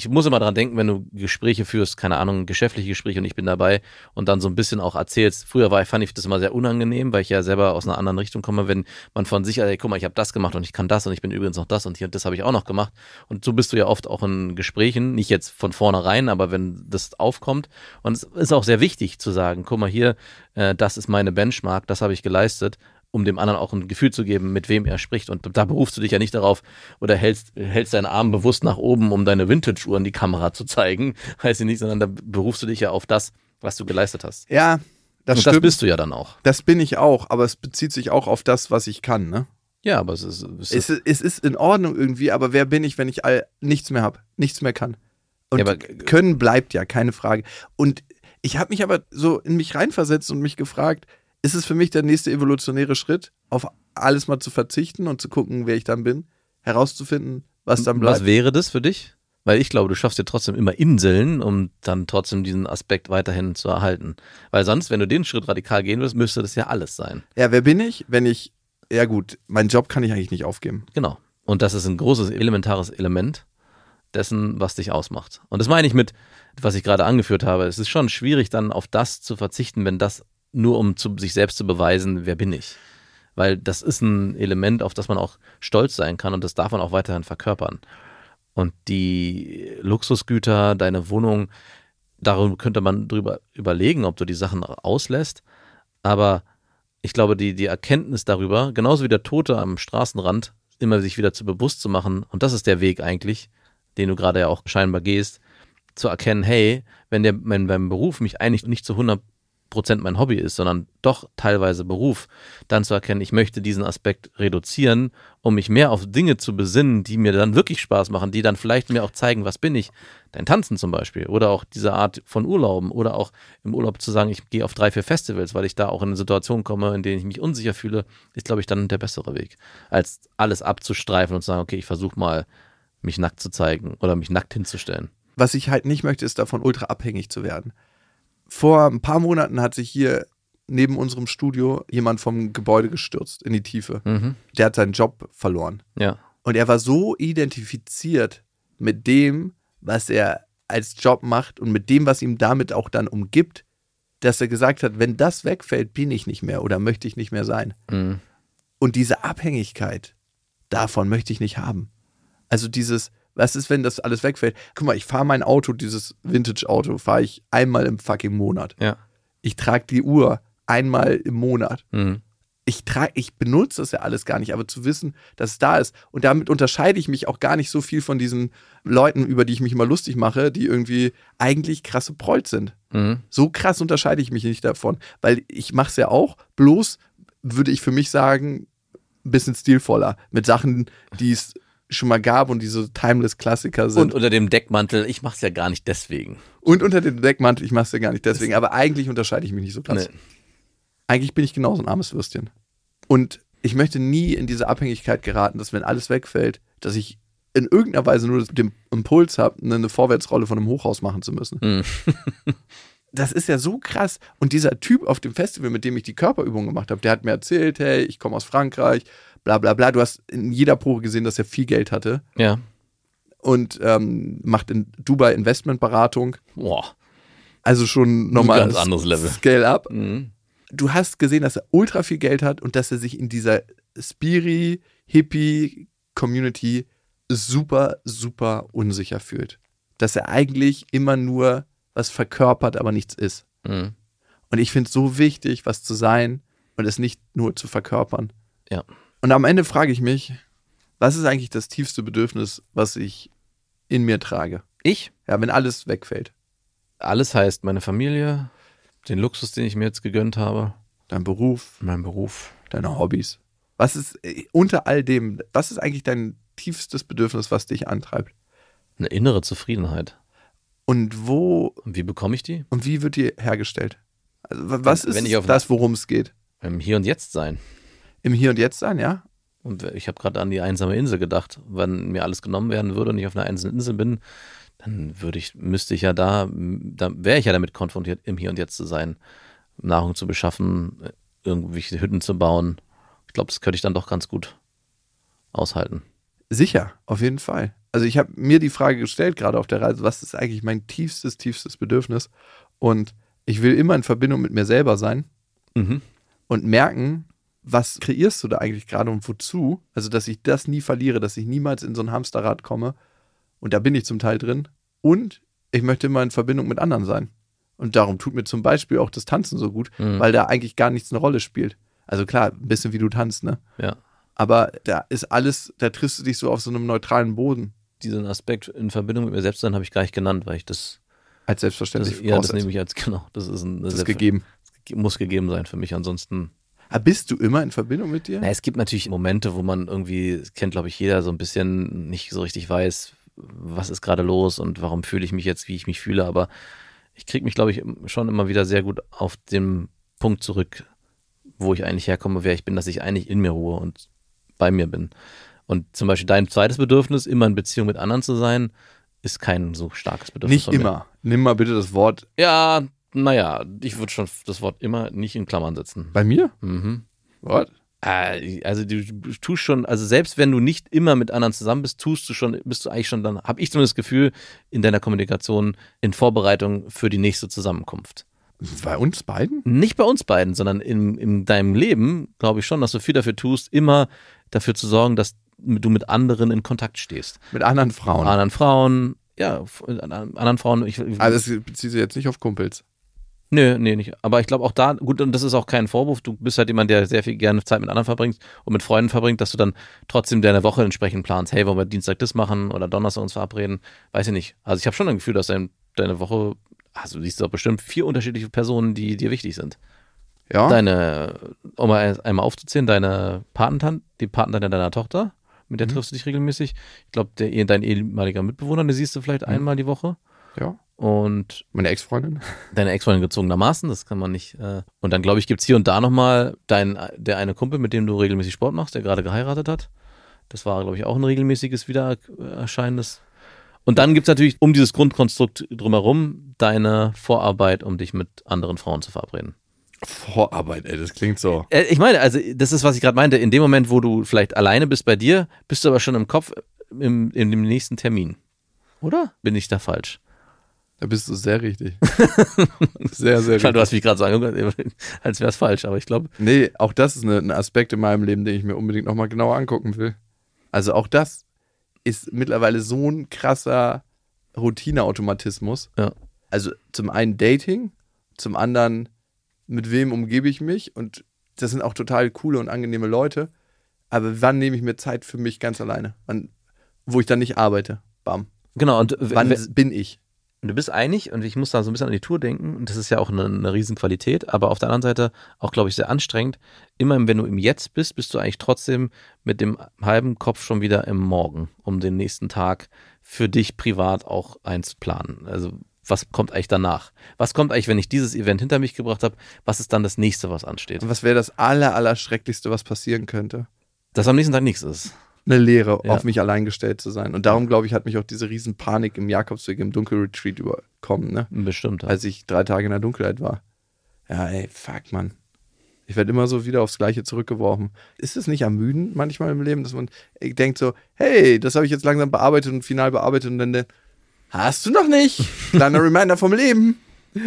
ich muss immer dran denken, wenn du Gespräche führst, keine Ahnung, geschäftliche Gespräche und ich bin dabei und dann so ein bisschen auch erzählst. Früher war, fand ich das immer sehr unangenehm, weil ich ja selber aus einer anderen Richtung komme, wenn man von sich, ey, guck mal, ich habe das gemacht und ich kann das und ich bin übrigens noch das und hier das habe ich auch noch gemacht. Und so bist du ja oft auch in Gesprächen, nicht jetzt von vornherein, aber wenn das aufkommt. Und es ist auch sehr wichtig zu sagen, guck mal hier, äh, das ist meine Benchmark, das habe ich geleistet um dem anderen auch ein Gefühl zu geben, mit wem er spricht. Und da berufst du dich ja nicht darauf oder hältst, hältst deinen Arm bewusst nach oben, um deine Vintage-Uhr in die Kamera zu zeigen, weiß ich nicht, sondern da berufst du dich ja auf das, was du geleistet hast. Ja, das Und stimmt. das bist du ja dann auch. das bin ich auch, aber es bezieht sich auch auf das, was ich kann, ne? Ja, aber es ist, es ist Es, es ist in Ordnung irgendwie, aber wer bin ich, wenn ich all, nichts mehr habe, nichts mehr kann? Und Ja, aber- können bleibt ja, keine Frage. Und ich habe mich aber so in mich reinversetzt und mich gefragt, ist es für mich der nächste evolutionäre Schritt, auf alles mal zu verzichten und zu gucken, wer ich dann bin, herauszufinden, was dann bleibt? Was wäre das für dich? Weil ich glaube, du schaffst dir trotzdem immer Inseln, um dann trotzdem diesen Aspekt weiterhin zu erhalten. Weil sonst, wenn du den Schritt radikal gehen würdest, müsste das ja alles sein. ja, wer bin ich, wenn ich, ja gut, meinen Job kann ich eigentlich nicht aufgeben. Genau. Und das ist ein großes, elementares Element dessen, was dich ausmacht. Und das meine ich mit, was ich gerade angeführt habe. Es ist schon schwierig, dann auf das zu verzichten, wenn das nur um zu, sich selbst zu beweisen, wer bin ich. Weil das ist ein Element, auf das man auch stolz sein kann und das darf man auch weiterhin verkörpern. Und die Luxusgüter, deine Wohnung, darüber könnte man drüber überlegen, ob du die Sachen auslässt. Aber ich glaube, die, die Erkenntnis darüber, genauso wie der Tote am Straßenrand, immer sich wieder zu bewusst zu machen, und das ist der Weg eigentlich, den du gerade ja auch scheinbar gehst, zu erkennen, hey, wenn der wenn beim Beruf mich eigentlich nicht zu 100 Prozent mein Hobby ist, sondern doch teilweise Beruf, dann zu erkennen, ich möchte diesen Aspekt reduzieren, um mich mehr auf Dinge zu besinnen, die mir dann wirklich Spaß machen, die dann vielleicht mir auch zeigen, was bin ich. Dein Tanzen zum Beispiel oder auch diese Art von Urlauben oder auch im Urlaub zu sagen, ich gehe auf drei, vier Festivals, weil ich da auch in eine Situation komme, in denen ich mich unsicher fühle, ist, glaube ich, dann der bessere Weg, als alles abzustreifen und zu sagen, okay, ich versuche mal, mich nackt zu zeigen oder mich nackt hinzustellen. Was ich halt nicht möchte, ist davon ultra abhängig zu werden. Vor ein paar Monaten hat sich hier neben unserem Studio jemand vom Gebäude gestürzt in die Tiefe. Mhm. Der hat seinen Job verloren. Ja. Und er war so identifiziert mit dem, was er als Job macht und mit dem, was ihm damit auch dann umgibt, dass er gesagt hat, wenn das wegfällt, bin ich nicht mehr oder möchte ich nicht mehr sein. Mhm. Und diese Abhängigkeit, davon möchte ich nicht haben. Also dieses, was ist, wenn das alles wegfällt? Guck mal, ich fahre mein Auto, dieses Vintage-Auto, fahre ich einmal im fucking Monat. Ja. Ich trage die Uhr einmal im Monat. Mhm. Ich trage, ich benutze das ja alles gar nicht, aber zu wissen, dass es da ist. Und damit unterscheide ich mich auch gar nicht so viel von diesen Leuten, über die ich mich immer lustig mache, die irgendwie eigentlich krasse Prolls sind. Mhm. So krass unterscheide ich mich nicht davon, weil ich mache es ja auch, bloß würde ich für mich sagen, ein bisschen stilvoller, mit Sachen, die es schon mal gab und die so timeless Klassiker Und sind. unter dem Deckmantel, ich mach's ja gar nicht deswegen. Und, unter dem Deckmantel, ich mach's ja gar nicht deswegen, aber eigentlich unterscheide ich mich nicht so krass. Nee. Eigentlich bin ich genauso ein armes Würstchen. Und ich möchte nie in diese Abhängigkeit geraten, dass wenn alles wegfällt, dass ich in irgendeiner Weise nur den Impuls habe, eine Vorwärtsrolle von einem Hochhaus machen zu müssen. Hm. Das ist ja so krass. Und dieser Typ auf dem Festival, mit dem ich die Körperübung gemacht habe, der hat mir erzählt, hey, ich komme aus Frankreich, bla bla bla. Du hast in jeder Probe gesehen, dass er viel Geld hatte Ja. und ähm, macht in Dubai Investmentberatung. Boah. Also schon nochmal ganz anderes Level. Scale up. Mhm. Du hast gesehen, dass er ultra viel Geld hat und dass er sich in dieser Spiri, Hippie Community super, super unsicher fühlt. Dass er eigentlich immer nur was verkörpert, aber nichts ist. Mhm. Und ich finde es so wichtig, was zu sein und es nicht nur zu verkörpern. Ja. Und am Ende frage ich mich, was ist eigentlich das tiefste Bedürfnis, was ich in mir trage? Ich? Ja, wenn alles wegfällt. Alles heißt meine Familie, den Luxus, den ich mir jetzt gegönnt habe, Dein Beruf, mein Beruf. deine Hobbys. Was ist äh, unter all dem, was ist eigentlich dein tiefstes Bedürfnis, was dich antreibt? Eine innere Zufriedenheit. Und wo Und wie bekomme ich die? und wie wird die hergestellt? Also, wa- was Wenn ist ich auf- das, worum es geht? Im Hier und Jetzt sein. Im Hier und Jetzt sein, ja? Und ich habe gerade an die einsame Insel gedacht. Wenn mir alles genommen werden würde und ich auf einer einsamen Insel bin, dann würde ich, müsste ich ja da, da wäre ich ja damit konfrontiert, im Hier und Jetzt zu sein, Nahrung zu beschaffen, irgendwelche Hütten zu bauen. Ich glaube, das könnte ich dann doch ganz gut aushalten. Sicher, auf jeden Fall. Also ich habe mir die Frage gestellt, gerade auf der Reise, was ist eigentlich mein tiefstes, tiefstes Bedürfnis? Und ich will immer in Verbindung mit mir selber sein Mhm. und merken, was kreierst du da eigentlich gerade und wozu? Also, dass ich das nie verliere, dass ich niemals in so ein Hamsterrad komme. Und da bin ich zum Teil drin. Und ich möchte immer in Verbindung mit anderen sein. Und darum tut mir zum Beispiel auch das Tanzen so gut, Mhm. weil da eigentlich gar nichts eine Rolle spielt. Also klar, ein bisschen wie du tanzt, ne? Ja. Aber da ist alles, da triffst du dich so auf so einem neutralen Boden Diesen Aspekt in Verbindung mit mir selbst sein habe ich gar nicht genannt, weil ich das, als das selbstverständlich ja, das nehme ich als, genau, das ist, ein, Das ist gegeben. muss gegeben sein für mich. Ansonsten Ah, bist du immer in Verbindung mit dir? Na, es gibt natürlich Momente, wo man irgendwie, das kennt glaube ich jeder, so ein bisschen nicht so richtig weiß, was ist gerade los und warum fühle ich mich jetzt, wie ich mich fühle. Aber ich kriege mich, glaube ich, schon immer wieder sehr gut auf den Punkt zurück, wo ich eigentlich herkomme, wer ich bin, dass ich eigentlich in mir ruhe und bei mir bin. Und zum Beispiel dein zweites Bedürfnis, immer in Beziehung mit anderen zu sein, ist kein so starkes Bedürfnis. Nicht immer. Nimm mal bitte das Wort Ja, naja, ich würde schon das Wort immer nicht in Klammern setzen. bei mir. Mhm. Wort? Äh, Also du tust schon, also selbst wenn du nicht immer mit anderen zusammen bist, tust du schon, bist du eigentlich schon dann, habe ich zumindest das Gefühl, in deiner Kommunikation in Vorbereitung für die nächste Zusammenkunft. Bei uns beiden? Nicht bei uns beiden, sondern in, in deinem Leben glaube ich schon, dass du viel dafür tust, immer dafür zu sorgen, dass du mit anderen in Kontakt stehst. Mit anderen Frauen. Anderen Frauen, ja, anderen Frauen. Ich, Also das bezieht sich jetzt nicht auf Kumpels. Nö, nee, nicht. Aber ich glaube auch da, gut, und das ist auch kein Vorwurf, du bist halt jemand, der sehr viel gerne Zeit mit anderen verbringt und mit Freunden verbringt, dass du dann trotzdem deine Woche entsprechend planst. Hey, wollen wir Dienstag das machen oder Donnerstag uns verabreden? Weiß ich nicht. Also ich habe schon ein Gefühl, dass dein, deine Woche, also du siehst doch bestimmt vier unterschiedliche Personen, die dir wichtig sind. Ja. Deine, um mal einmal aufzuzählen, deine Patentante, die Patentante deiner Tochter, mit der Mhm. triffst du dich regelmäßig. Ich glaube, der, dein ehemaliger Mitbewohner, den siehst du vielleicht Mhm. einmal die Woche. ja. Und Meine Ex-Freundin. deine Ex-Freundin gezwungenermaßen, das kann man nicht. Äh. Und dann, glaube ich, gibt's hier und da nochmal dein, der eine Kumpel, mit dem du regelmäßig Sport machst, der gerade geheiratet hat. Das war, glaube ich, auch ein regelmäßiges Wiedererscheinendes. Und dann gibt's natürlich um dieses Grundkonstrukt drumherum deine Vorarbeit, um dich mit anderen Frauen zu verabreden. Vorarbeit, ey, das klingt so. Äh, ich meine, also das ist, was ich gerade meinte. In dem Moment, wo du vielleicht alleine bist bei dir, bist du aber schon im Kopf im, in dem nächsten Termin. Oder? Bin ich da falsch? Da bist du sehr richtig. sehr, sehr Ich fand, du richtig. hast mich gerade so angeguckt, als wäre es falsch, aber ich glaube, Nee, auch das ist ein Aspekt in meinem Leben, den ich mir unbedingt nochmal genauer angucken will. Also auch das ist mittlerweile so ein krasser Routineautomatismus. Ja. Also zum einen Dating, zum anderen mit wem umgebe ich mich und das sind auch total coole und angenehme Leute. Aber wann nehme ich mir Zeit für mich ganz alleine? Wann, wo ich dann nicht arbeite? Bam. genau. Und Wann bin ich? Und du bist einig und ich muss da so ein bisschen an die Tour denken und das ist ja auch eine, eine Riesenqualität, aber auf der anderen Seite auch, glaube ich, sehr anstrengend. Immer wenn du im Jetzt bist, bist du eigentlich trotzdem mit dem halben Kopf schon wieder im Morgen, um den nächsten Tag für dich privat auch einzuplanen. Also was kommt eigentlich danach? Was kommt eigentlich, wenn ich dieses Event hinter mich gebracht habe? Was ist dann das nächste, was ansteht? Und was wäre das aller, aller Schrecklichste, was passieren könnte? Dass am nächsten Tag nichts ist. Eine Lehre, Ja. auf mich allein gestellt zu sein. Und darum, glaube ich, hat mich auch diese riesen Panik im Jakobsweg im Dunkelretreat überkommen, ne? Bestimmt. Als ich drei Tage in der Dunkelheit war. Ja, ey, fuck, Mann. Ich werde immer so wieder aufs Gleiche zurückgeworfen. Ist es nicht ermüdend manchmal im Leben, dass man denkt so, hey, das habe ich jetzt langsam bearbeitet und final bearbeitet und dann, hast du noch nicht? Kleiner Reminder vom Leben.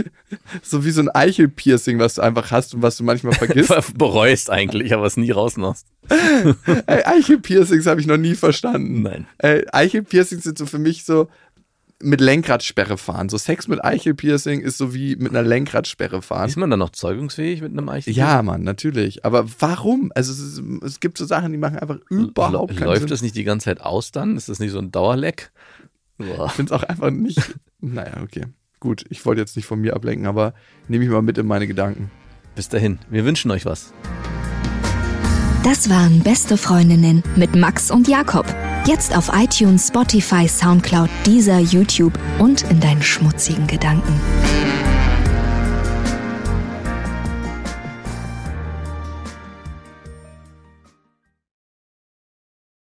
So wie so ein Eichelpiercing, was du einfach hast und was du manchmal vergisst. bereust eigentlich, aber es nie rausmachst. Ey, Eichelpiercings habe ich noch nie verstanden. Nein. Ey, Eichelpiercings sind so für mich so mit Lenkradsperre fahren. So Sex mit Eichelpiercing ist so wie mit einer Lenkradsperre fahren. Ist man dann noch zeugungsfähig mit einem Eichel? Ja, Mann, natürlich. Aber warum? Also es, ist, es gibt so Sachen, die machen einfach überhaupt keinen Läuft Sinn. das nicht die ganze Zeit aus dann? Ist das nicht so ein Dauerleck? Boah. Ich finde es auch einfach nicht. naja, okay. Gut, ich wollte jetzt nicht von mir ablenken, aber nehme ich mal mit in meine Gedanken. Bis dahin. Wir wünschen euch was. Das waren Beste Freundinnen mit Max und Jakob. Jetzt auf iTunes, Spotify, Soundcloud, Deezer, YouTube und in deinen schmutzigen Gedanken.